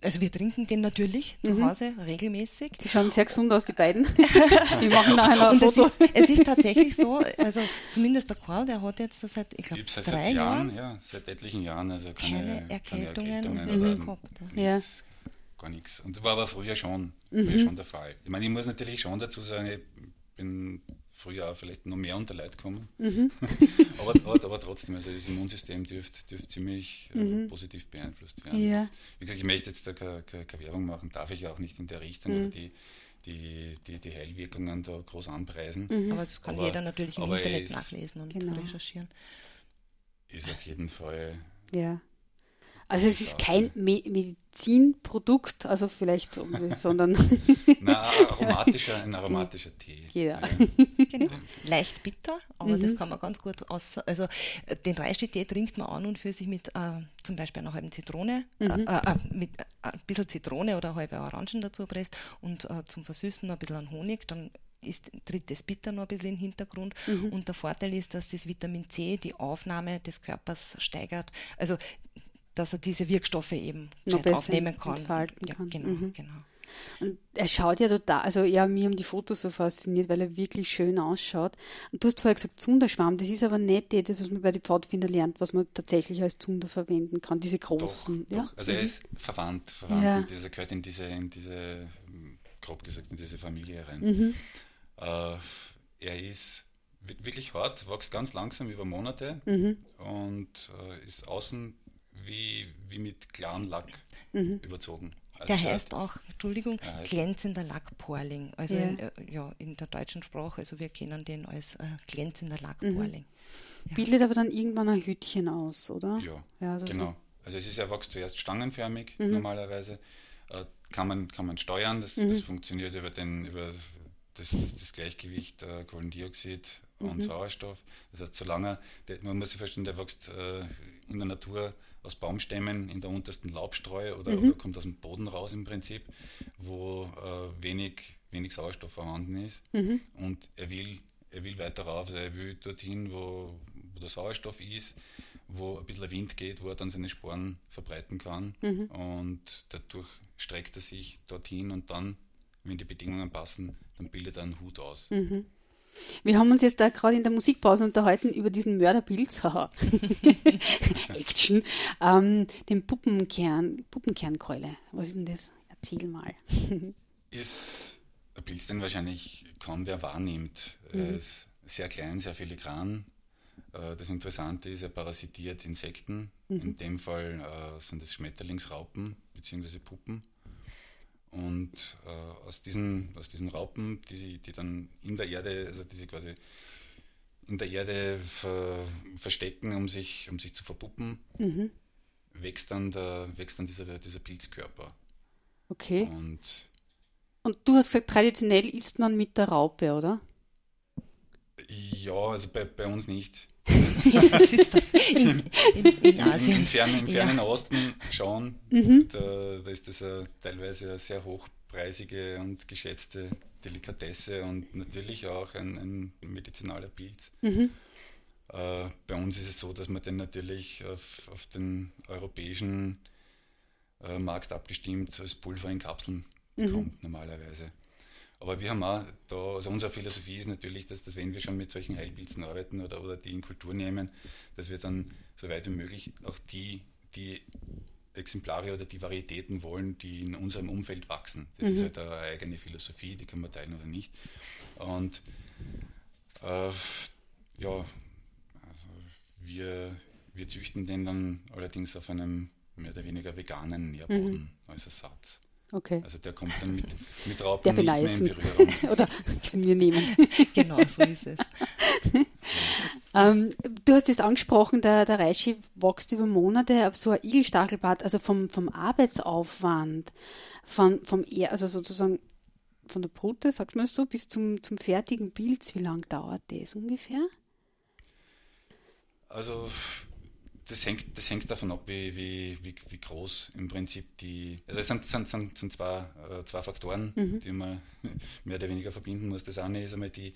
S2: also wir trinken den natürlich mhm. zu Hause regelmäßig.
S1: Die schauen sehr gesund aus, die beiden. die machen nachher ein
S2: Foto. Es ist, es ist, tatsächlich so, also zumindest der Karl, der hat jetzt seit, ich glaube, drei
S3: seit
S2: Jahren,
S3: ja, seit etlichen Jahren, also
S2: keine, keine Erkältungen, keine
S3: Erkältungen oder gehabt. Nichts, ja. Gar nichts. Und war aber früher schon, mhm. früher schon der Fall. Ich meine, ich muss natürlich schon dazu sagen, ich bin früher auch vielleicht noch mehr unter Leid kommen. Mhm. aber, aber, aber, trotzdem, also das Immunsystem dürfte dürft ziemlich äh, mhm. positiv beeinflusst werden. Ja. Das, wie gesagt, ich möchte jetzt da keine, keine, keine, Werbung machen, darf ich auch nicht in der Richtung mhm. oder die, die, die, die Heilwirkungen da groß anpreisen.
S2: Mhm. Aber das kann jeder natürlich im Internet nachlesen und genau. recherchieren.
S3: Ist auf jeden Fall
S1: ja. Also es ist kein Me Medizinprodukt, also vielleicht, sondern...
S3: Na, aromatischer, ein aromatischer Tee.
S1: Ja.
S2: Genau. Leicht bitter, aber mhm. das kann man ganz gut aus... Also äh, den Reishi-Tee trinkt man an und für sich mit äh, zum Beispiel einer halben Zitrone, äh, mhm. äh, äh, mit ein bisschen Zitrone oder halbe Orangen dazu presst und zum Versüßen ein bisschen Honig, dann ist, tritt das Bitter noch ein bisschen in den Hintergrund. Mhm. Und der Vorteil ist, dass das Vitamin C die Aufnahme des Körpers steigert. Also dass er diese Wirkstoffe eben aufnehmen kann.
S1: Entfalten ja, kann.
S2: Genau, mhm. genau.
S1: Und er schaut ja total, also ja, mir haben die Fotos so fasziniert, weil er wirklich schön ausschaut. Und du hast vorher gesagt Zunderschwamm, das ist aber nicht das, was man bei den Pfadfinder lernt, was man tatsächlich als Zunder verwenden kann, diese großen.
S3: Doch,
S1: ja?
S3: Doch. Also mhm. er ist verwandt, verwandt ja. mit dieser, gehört in diese, in diese, grob gesagt, in diese Familie rein. Mhm. Äh, er ist wirklich hart, wächst ganz langsam über Monate mhm. und äh, ist außen wie, wie mit klaren Lack mhm. überzogen.
S2: Also der heißt auch, Entschuldigung, heißt glänzender Lackporling. Also ja. In, äh, ja, in der deutschen Sprache, also wir kennen den als äh, glänzender Lackporling.
S1: Mhm. Ja. Bildet aber dann irgendwann ein Hütchen aus, oder?
S3: Ja, ja also genau. So. Also es ist ja wächst zuerst stangenförmig mhm. normalerweise. Äh, kann, man, kann man steuern, das, das mhm. funktioniert über, den, über das, das, das Gleichgewicht äh, Kohlendioxid und mhm. Sauerstoff. Das heißt, solange, der, man muss sich verstehen, der wächst äh, in der Natur aus Baumstämmen in der untersten Laubstreu oder, mhm. oder kommt aus dem Boden raus im Prinzip, wo äh, wenig, wenig Sauerstoff vorhanden ist. Mhm. Und er will, er will weiter rauf, also er will dorthin, wo, wo der Sauerstoff ist, wo ein bisschen Wind geht, wo er dann seine Sporen verbreiten kann. Mhm. Und dadurch streckt er sich dorthin und dann, wenn die Bedingungen passen, dann bildet einen Hut aus.
S1: Mhm. Wir haben uns jetzt da gerade in der Musikpause unterhalten über diesen Mörderpilz, Action, ähm, den Puppenkern, Puppenkernkeule. Was ist denn das? Erzähl mal.
S3: ist der Pilz, den wahrscheinlich kaum wer wahrnimmt. Mhm. Er ist sehr klein, sehr filigran. Äh, das Interessante ist, er parasitiert Insekten. Mhm. In dem Fall äh, sind es Schmetterlingsraupen bzw. Puppen. Und äh, aus, diesen, aus diesen Raupen, die, die dann in der Erde, also die sie quasi in der Erde ver, verstecken, um sich, um sich zu verpuppen, mhm. wächst dann, der, wächst dann dieser, dieser Pilzkörper.
S1: Okay.
S3: Und,
S1: Und du hast gesagt, traditionell isst man mit der Raupe, oder?
S3: Ja, also bei, bei uns nicht.
S2: das ist in, in, in
S3: Asien. Im, fernen, im fernen ja. Osten schon.
S1: Mhm.
S3: Da, da, ist das eine, teilweise eine sehr hochpreisige und geschätzte Delikatesse und natürlich auch ein, ein medizinaler Pilz.
S1: Mhm.
S3: Äh, bei uns ist es so, dass man den natürlich auf, auf den europäischen äh, Markt abgestimmt als Pulver in Kapseln mhm. bekommt normalerweise. Aber wir haben auch da, also unsere Philosophie ist natürlich, dass, dass wenn wir schon mit solchen Heilpilzen arbeiten oder, oder die in Kultur nehmen, dass wir dann so weit wie möglich auch die, die Exemplare oder die Varietäten wollen, die in unserem Umfeld wachsen. Das mhm. ist halt eine eigene Philosophie, die kann man teilen oder nicht. Und äh, ja, also wir, wir züchten den dann allerdings auf einem mehr oder weniger veganen Nährboden mhm. als Ersatz.
S1: Okay.
S3: Also der kommt dann mit, mit Raupen Darf
S1: nicht mehr in Berührung. Oder zu mir nehmen.
S2: genau, so ist es.
S1: ähm, du hast es angesprochen, der, der Reishi wächst über Monate auf so ein Igelstachelbad, also vom, vom Arbeitsaufwand, von, vom, also sozusagen von der Brute, sagt man so, bis zum, zum fertigen Pilz, wie lange dauert das ungefähr?
S3: Also das hängt, das hängt davon ab, wie, wie, wie, wie groß im Prinzip die. Also es sind, sind, sind, sind zwei, äh, zwei Faktoren, mhm. die man mehr oder weniger verbinden muss. Das eine ist einmal die,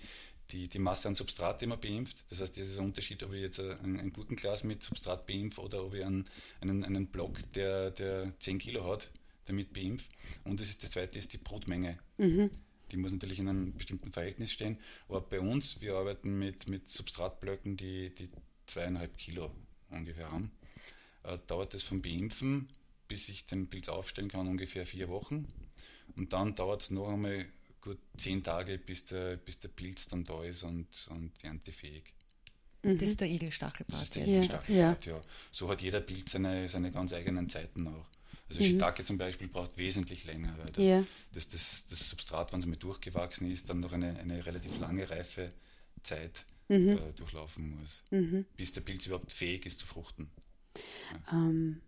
S3: die, die Masse an Substrat, die man beimpft. Das heißt, das ist ein Unterschied, ob ich jetzt ein, ein Gurkenglas mit Substrat beimpfe oder ob ich einen, einen, einen Block, der, der 10 Kilo hat, damit beimpfe. Und das, ist, das zweite ist die Brutmenge.
S1: Mhm.
S3: Die muss natürlich in einem bestimmten Verhältnis stehen. Aber bei uns, wir arbeiten mit, mit Substratblöcken, die, die zweieinhalb Kilo ungefähr haben, äh, dauert es vom Beimpfen, bis ich den Pilz aufstellen kann, ungefähr vier Wochen. Und dann dauert es noch einmal gut zehn Tage, bis der, bis der Pilz dann da ist und, und erntefähig.
S2: Das ist der Igelstachelbart. Das ist
S3: der Igelstachelbart, ja. ja. So hat jeder Pilz seine, seine ganz eigenen Zeiten auch. Also mhm. Shiitake zum Beispiel braucht wesentlich länger, weil
S1: ja.
S3: das, das, das Substrat, wenn es mal durchgewachsen ist, dann noch eine, eine relativ lange Reifezeit mhm. äh, durchlaufen muss,
S1: mhm.
S3: bis der Pilz überhaupt fähig ist zu fruchten.
S1: Ja. Ähm,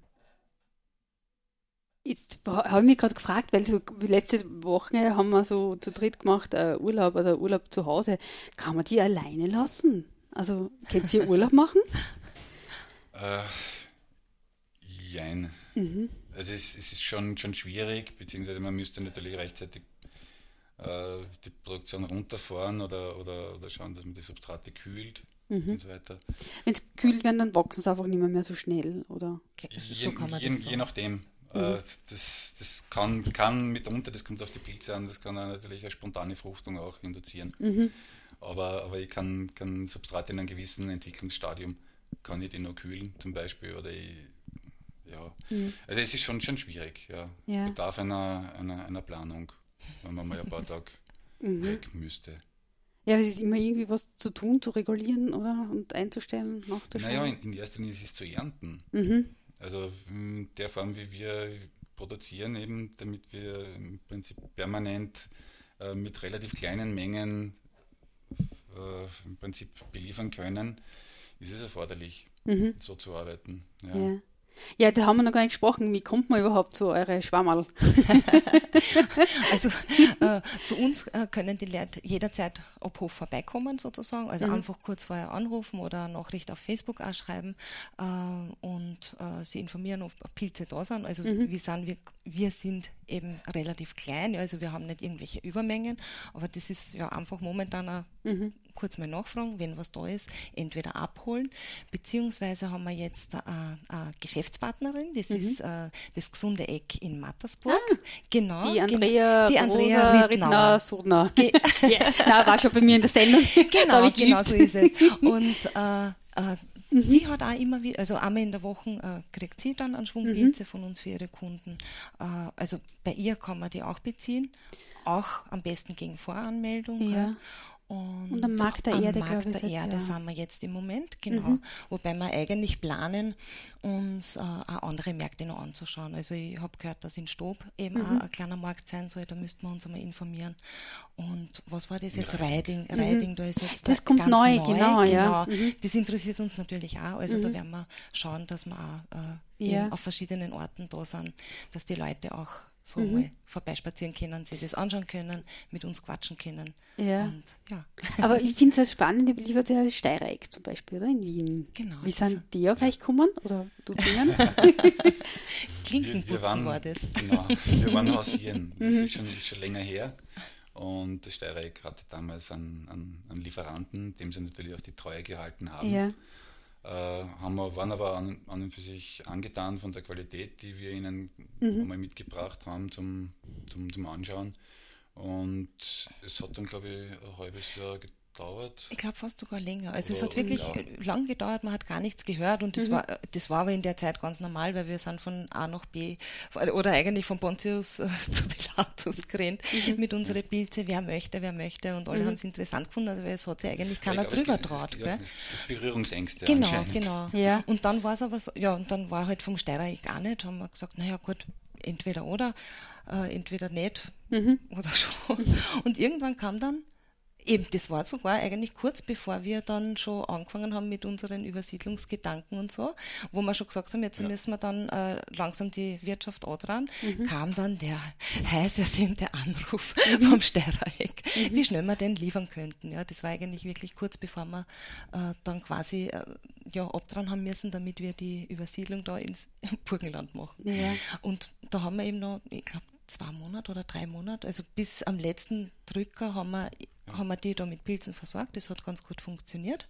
S1: jetzt habe ich mich gerade gefragt, weil so letzte Woche haben wir so zu dritt gemacht, äh, Urlaub, also Urlaub zu Hause. Kann man die alleine lassen? Also, könnt ihr Urlaub machen?
S3: Äh, jein.
S1: Mhm.
S3: Also es, es, ist schon, schon schwierig, beziehungsweise man müsste natürlich rechtzeitig äh, die Produktion runterfahren oder, oder, oder schauen, dass man die Substrate kühlt mhm. und so weiter.
S1: Wenn es kühlt werden, dann wachsen sie einfach nicht mehr, mehr so schnell, oder?
S3: Je, so je, je nachdem. Mhm. Äh, das, das kann, kann mitunter, das kommt auf die Pilze an, das kann natürlich eine spontane Fruchtung auch induzieren.
S1: Mhm.
S3: Aber, aber ich kann, kann Substrate in einem gewissen Entwicklungsstadium, kann ich die noch kühlen zum Beispiel oder ich, ja. Mhm. Also es ist schon, schon schwierig, ja.
S1: ja.
S3: Bedarf einer, einer, einer Planung wenn man mal ein paar Tage mhm. weg müsste.
S1: Ja, es ist immer irgendwie was zu tun, zu regulieren oder und einzustellen, nachzuschauen.
S3: Naja, in, in erster Linie ist es zu ernten.
S1: Mhm.
S3: Also in der Form, wie wir produzieren, eben damit wir im Prinzip permanent äh, mit relativ kleinen Mengen äh, im Prinzip beliefern können, ist es erforderlich,
S1: mhm.
S3: so zu arbeiten.
S1: Ja. ja. Ja, da haben wir noch gar nicht gesprochen. Wie kommt man überhaupt zu eure Schwammerl?
S2: also äh, zu uns äh, können die Leute jederzeit ab Hof vorbeikommen sozusagen. Also mhm. einfach kurz vorher anrufen oder eine Nachricht auf Facebook auch schreiben äh, und äh, sie informieren, ob Pilze da sind. Also mhm. wir, sind, wir, wir sind eben relativ klein, also wir haben nicht irgendwelche Übermengen, aber das ist ja einfach momentan ein mhm kurz mal nachfragen, wenn was da ist, entweder abholen, beziehungsweise haben wir jetzt eine, eine Geschäftspartnerin, das mhm. ist uh, das gesunde Eck in Mattersburg.
S1: Ah, genau. Die Andrea, die Andrea Rittner, Sodner. Ge ja, da war schon bei mir in der Sendung.
S2: Genau, genau so ist es. Und uh, Mhm. Die hat auch immer wieder, also einmal in der Woche äh, kriegt sie dann einen Schwung mhm. von uns für ihre Kunden. Äh, also bei ihr kann man die auch beziehen, auch am besten gegen Voranmeldung.
S1: Ja. Und, und am Markt der Erde,
S2: Markt glaube ich. der Erde ja. sind wir jetzt im Moment, genau. Mhm. Wobei wir eigentlich planen, uns äh, auch andere Märkte noch anzuschauen. Also ich habe gehört, dass in Stob eben mhm. auch ein kleiner Markt sein soll, da müssten wir uns einmal informieren. Und was war das jetzt? Reiding. Mhm. Reiding, da ist jetzt
S1: Das kommt neu, neu, genau, ja.
S2: Genau. Mhm. Das interessiert uns natürlich auch. Also da mhm. werden wir schauen, dass wir auch äh, ja. auf verschiedenen Orten da sind, dass die Leute auch so mhm. mal vorbeispazieren können, sich das anschauen können, mit uns quatschen können.
S1: Ja. Und, ja. Aber ich finde es halt spannend, ich liefert ja Steireck zum Beispiel, oder? In Wien. Genau. Wie sind die auf euch gekommen? Oder du denen?
S2: Klinkenputzen wir, wir waren, war das.
S3: Genau, wir waren hausieren. Das ist schon, ist schon länger her. Und das Steireck hatte damals einen, einen, einen, Lieferanten, dem sie natürlich auch die Treue gehalten haben. Ja. Äh, haben wir, waren aber an, an, und für sich angetan von der Qualität, die wir ihnen mhm. einmal mitgebracht haben zum, zum, zum Anschauen. Und es hat dann, glaube ich, ein halbes Jahr gedauert.
S2: Ich glaube fast sogar länger. Also es hat wirklich ja. lang gedauert, man hat gar nichts gehört und das, mhm. war, das war aber in der Zeit ganz normal, weil wir sind von A nach B oder eigentlich von Pontius äh, zu Pilatus gerannt mhm. mit unseren Pilze, wer möchte, wer möchte und alle mhm. haben es interessant gefunden, also es hat sich eigentlich keiner glaube, drüber traut.
S3: Berührungsängste
S2: Genau, genau. Ja. Und dann war es aber so, ja, und dann war halt vom Steirer gar nicht, haben wir gesagt, naja gut, entweder oder, äh, entweder nicht mhm. oder schon. Und irgendwann kam dann Eben, das war sogar eigentlich kurz bevor wir dann schon angefangen haben mit unseren Übersiedlungsgedanken und so, wo wir schon gesagt haben, jetzt ja. müssen wir dann äh, langsam die Wirtschaft antragen, mhm. kam dann der heiß ersehnte Anruf mhm. vom Steirereck, mhm. wie schnell wir denn liefern könnten. Ja, das war eigentlich wirklich kurz bevor wir äh, dann quasi äh, ja, abdran haben müssen, damit wir die Übersiedlung da ins Burgenland machen. Ja. Und da haben wir eben noch, ich glaube, zwei Monate oder drei Monate, also bis am letzten Drücker haben wir, ja. haben wir die da mit Pilzen versorgt. Das hat ganz gut funktioniert.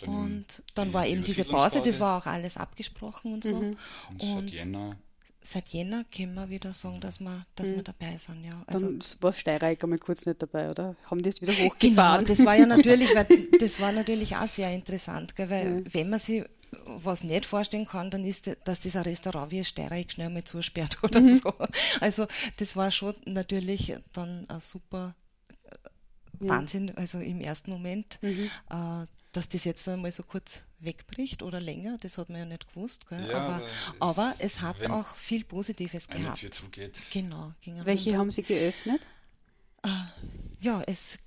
S2: Dann und dann war eben diese Pause, das war auch alles abgesprochen und so. Mhm.
S3: Und, und seit Jänner
S2: seit Jänner können wir wieder sagen, dass wir, dass mhm. wir dabei sind. Ja.
S1: Also, Dann war Steireik einmal kurz nicht dabei, oder? Haben die es wieder genau, hochgefahren?
S2: Genau, das war ja natürlich, weil, das war natürlich auch sehr interessant, gell, weil mhm. wenn man sich was nicht vorstellen kann, dann ist, dass dieser Restaurant wie ein Steireich schnell mal zusperrt oder mhm. so. Also das war schon natürlich dann ein super äh, Wahnsinn, also im ersten Moment, mhm. äh, dass das jetzt einmal so kurz wegbricht oder länger, das hat man ja nicht gewusst. Ja, aber, aber, es, aber, es, hat auch viel Positives gehabt.
S3: Zugeht.
S2: Genau.
S1: Welche haben Sie geöffnet?
S2: Äh, ja, es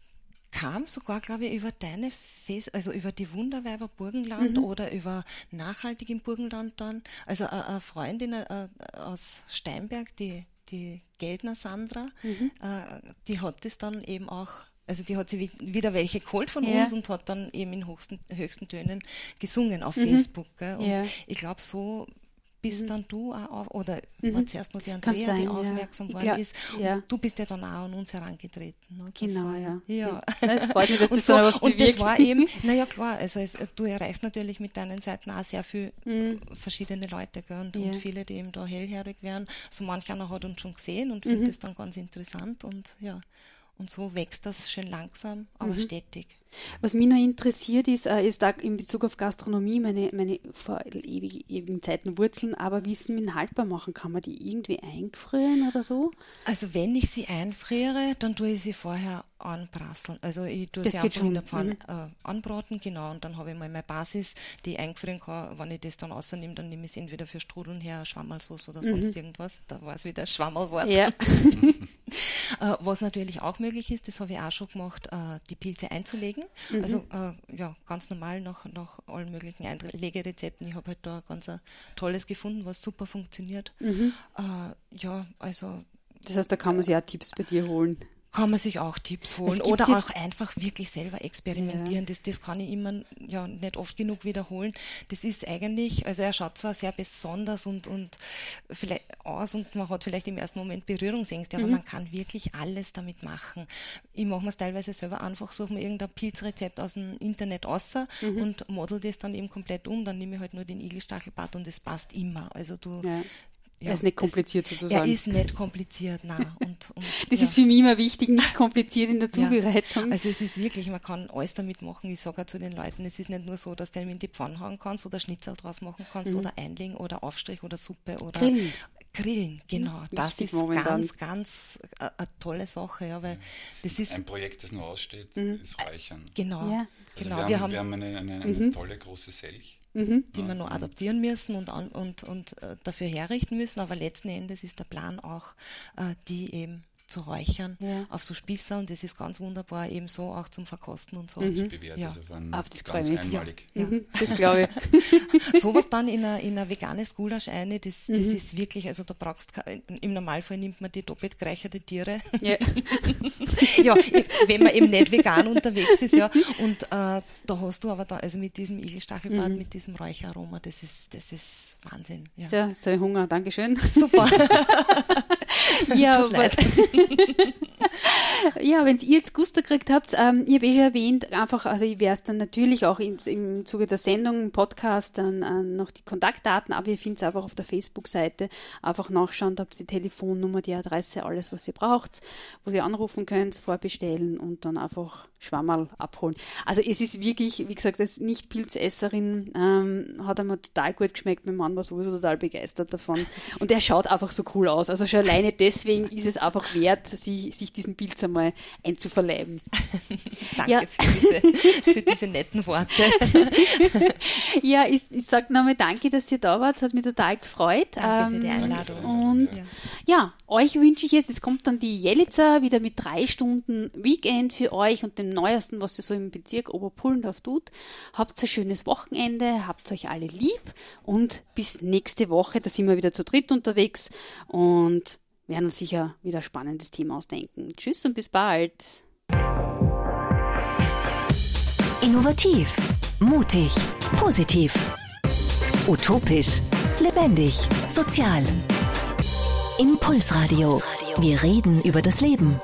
S2: kam sogar, glaube ich, über deine Fest, also über die Wunderweiber Burgenland mhm. oder über Nachhaltig im Burgenland dann. Also eine Freundin äh, aus Steinberg, die, die Geldner Sandra, mhm. äh, die hat das dann eben auch also die hat sie wieder welche geholt von ja. uns und hat dann eben in höchsten, höchsten Tönen gesungen auf mhm. Facebook. Gell? Und ja. ich glaube, so bist mhm. dann du auch auf, oder mhm. war zuerst noch die Andrea, sein, die aufmerksam ja. worden ist. Ja. du bist ja dann auch an uns herangetreten.
S1: Ne? Genau,
S2: war,
S1: ja.
S2: ja.
S1: Es freut mich, dass das
S2: so, was Und das war eben, naja klar, also es, du erreichst natürlich mit deinen Seiten auch sehr viele mhm. verschiedene Leute gell, und, und, viele, die eben da hellhörig werden. So manch einer hat uns schon gesehen und findet mhm. das dann ganz interessant und ja. Und so wächst das schön langsam, aber mhm. stetig.
S1: Was mich noch interessiert ist, äh, ist da in Bezug auf Gastronomie meine, meine vor ewig, ewigen Zeiten Wurzeln, aber Wissen mit haltbar machen, kann man die irgendwie eingefrieren oder so?
S2: Also wenn ich sie einfriere, dann tue ich sie vorher anprasseln. Also ich tue das sie einfach in der Pfanne mhm. äh, anbraten, genau, und dann habe ich mal meine Basis, die ich eingefrieren kann. Wenn ich das dann rausnehme, dann nehme ich es entweder für Strudeln her, Schwammerlsauce oder sonst mhm. irgendwas. Da war es wieder Schwammerwort. Ja. äh, was natürlich auch möglich ist, das habe ich auch schon gemacht, äh, die Pilze einzulegen Mhm. Also äh, ja, ganz normal nach, nach allen möglichen Einlegerezepten. Ich habe halt da ganz ein tolles gefunden, was super funktioniert. Mhm. Äh, ja, also.
S1: Das heißt, da kann man sich auch Tipps bei dir holen
S2: kann man sich auch Tipps holen oder auch einfach wirklich selber experimentieren. Ja. Das, das kann ich immer ja nicht oft genug wiederholen. Das ist eigentlich, also er schaut zwar sehr besonders und, und vielleicht aus und man hat vielleicht im ersten Moment Berührungsängste, aber mhm. man kann wirklich alles damit machen. Ich mache mir es teilweise selber einfach, suche mir irgendein Pilzrezept aus dem Internet außer mhm. und model das dann eben komplett um. Dann nehme ich halt nur den Igelstachelbart und es passt immer. Also du,
S1: ja. Ja, er ist nicht kompliziert sozusagen.
S2: Er ist nicht kompliziert, nein. Und,
S1: und, das ja. ist für mich immer wichtig, nicht kompliziert in der Zubereitung.
S2: Ja. Also es ist wirklich, man kann alles damit machen. Ich sage zu den Leuten, es ist nicht nur so, dass du ihn in die Pfanne hauen kannst oder Schnitzel draus machen kannst mhm. oder einlegen oder Aufstrich oder Suppe oder
S1: Grillen.
S2: Grillen, genau. Wichtig das ist momentan. ganz, ganz äh, eine tolle Sache, ja, weil das ist
S3: ein Projekt, das noch aussteht, mhm. ist Räuchern.
S2: Genau, ja.
S3: Also genau. Wir haben, wir haben, eine, eine, eine mhm. tolle große Selch
S2: mhm. die wir noch adaptieren müssen und, und, und äh, dafür herrichten müssen. Aber letzten Endes ist der Plan auch, äh, die eben zu räuchern ja. auf so Spießer und das ist ganz wunderbar eben so auch zum Verkosten und so.
S3: Mhm. Bewährt, ja.
S1: auf das ganz
S3: einmalig.
S1: Ja. Mhm, das glaube
S2: ich. Sowas dann in ein, in ein veganes Gulasch eine, das, das mhm. ist wirklich, also da brauchst im Normalfall nimmt man die doppelt gereicherte Tiere. Ja. ja, wenn man eben nicht vegan unterwegs ist, ja. Und äh, da hast du aber da, also mit diesem Igelstachelbad, mhm. mit diesem Räucheraroma, das ist, das ist Wahnsinn.
S1: Ja. So, so Hunger, Dankeschön.
S2: Super.
S1: ja, ja, wenn ihr jetzt Gusto gekriegt habt, ähm, ich habe eh schon erwähnt, einfach, also ich werde es dann natürlich auch in, im Zuge der Sendung, Podcast, dann äh, noch die Kontaktdaten, aber ihr findet es einfach auf der Facebook-Seite, einfach nachschauen, da habt ihr die Telefonnummer, die Adresse, alles, was ihr braucht, wo ihr anrufen könnt, vorbestellen und dann einfach Schwammerl abholen. Also es ist wirklich, wie gesagt, als Nicht-Pilzesserin ähm, hat mir total gut geschmeckt. Mein Mann war sowieso total begeistert davon. Und er schaut einfach so cool aus. Also schon alleine deswegen ist es einfach wert, sich, sich diesen Pilz einmal einzuverleiben.
S2: Danke ja. für, diese, für, diese, netten Worte.
S1: ja, ich, ich sage nochmal danke, dass ihr da wart. Es hat mich total gefreut.
S2: Danke ähm, für die ähm, Einladung.
S1: Und ja. ja, euch wünsche ich es, es kommt dann die Jelitzer wieder mit drei Stunden Weekend für euch und dem Neuesten, was ihr so im Bezirk Oberpullendorf tut. Habt ein schönes Wochenende, habt euch alle lieb und bis nächste Woche, da sind wir wieder zu dritt unterwegs und werden uns sicher wieder ein spannendes Thema ausdenken. Tschüss und bis bald.
S4: Innovativ, mutig, positiv, utopisch, lebendig, sozial. Impulsradio. Wir reden über das Leben.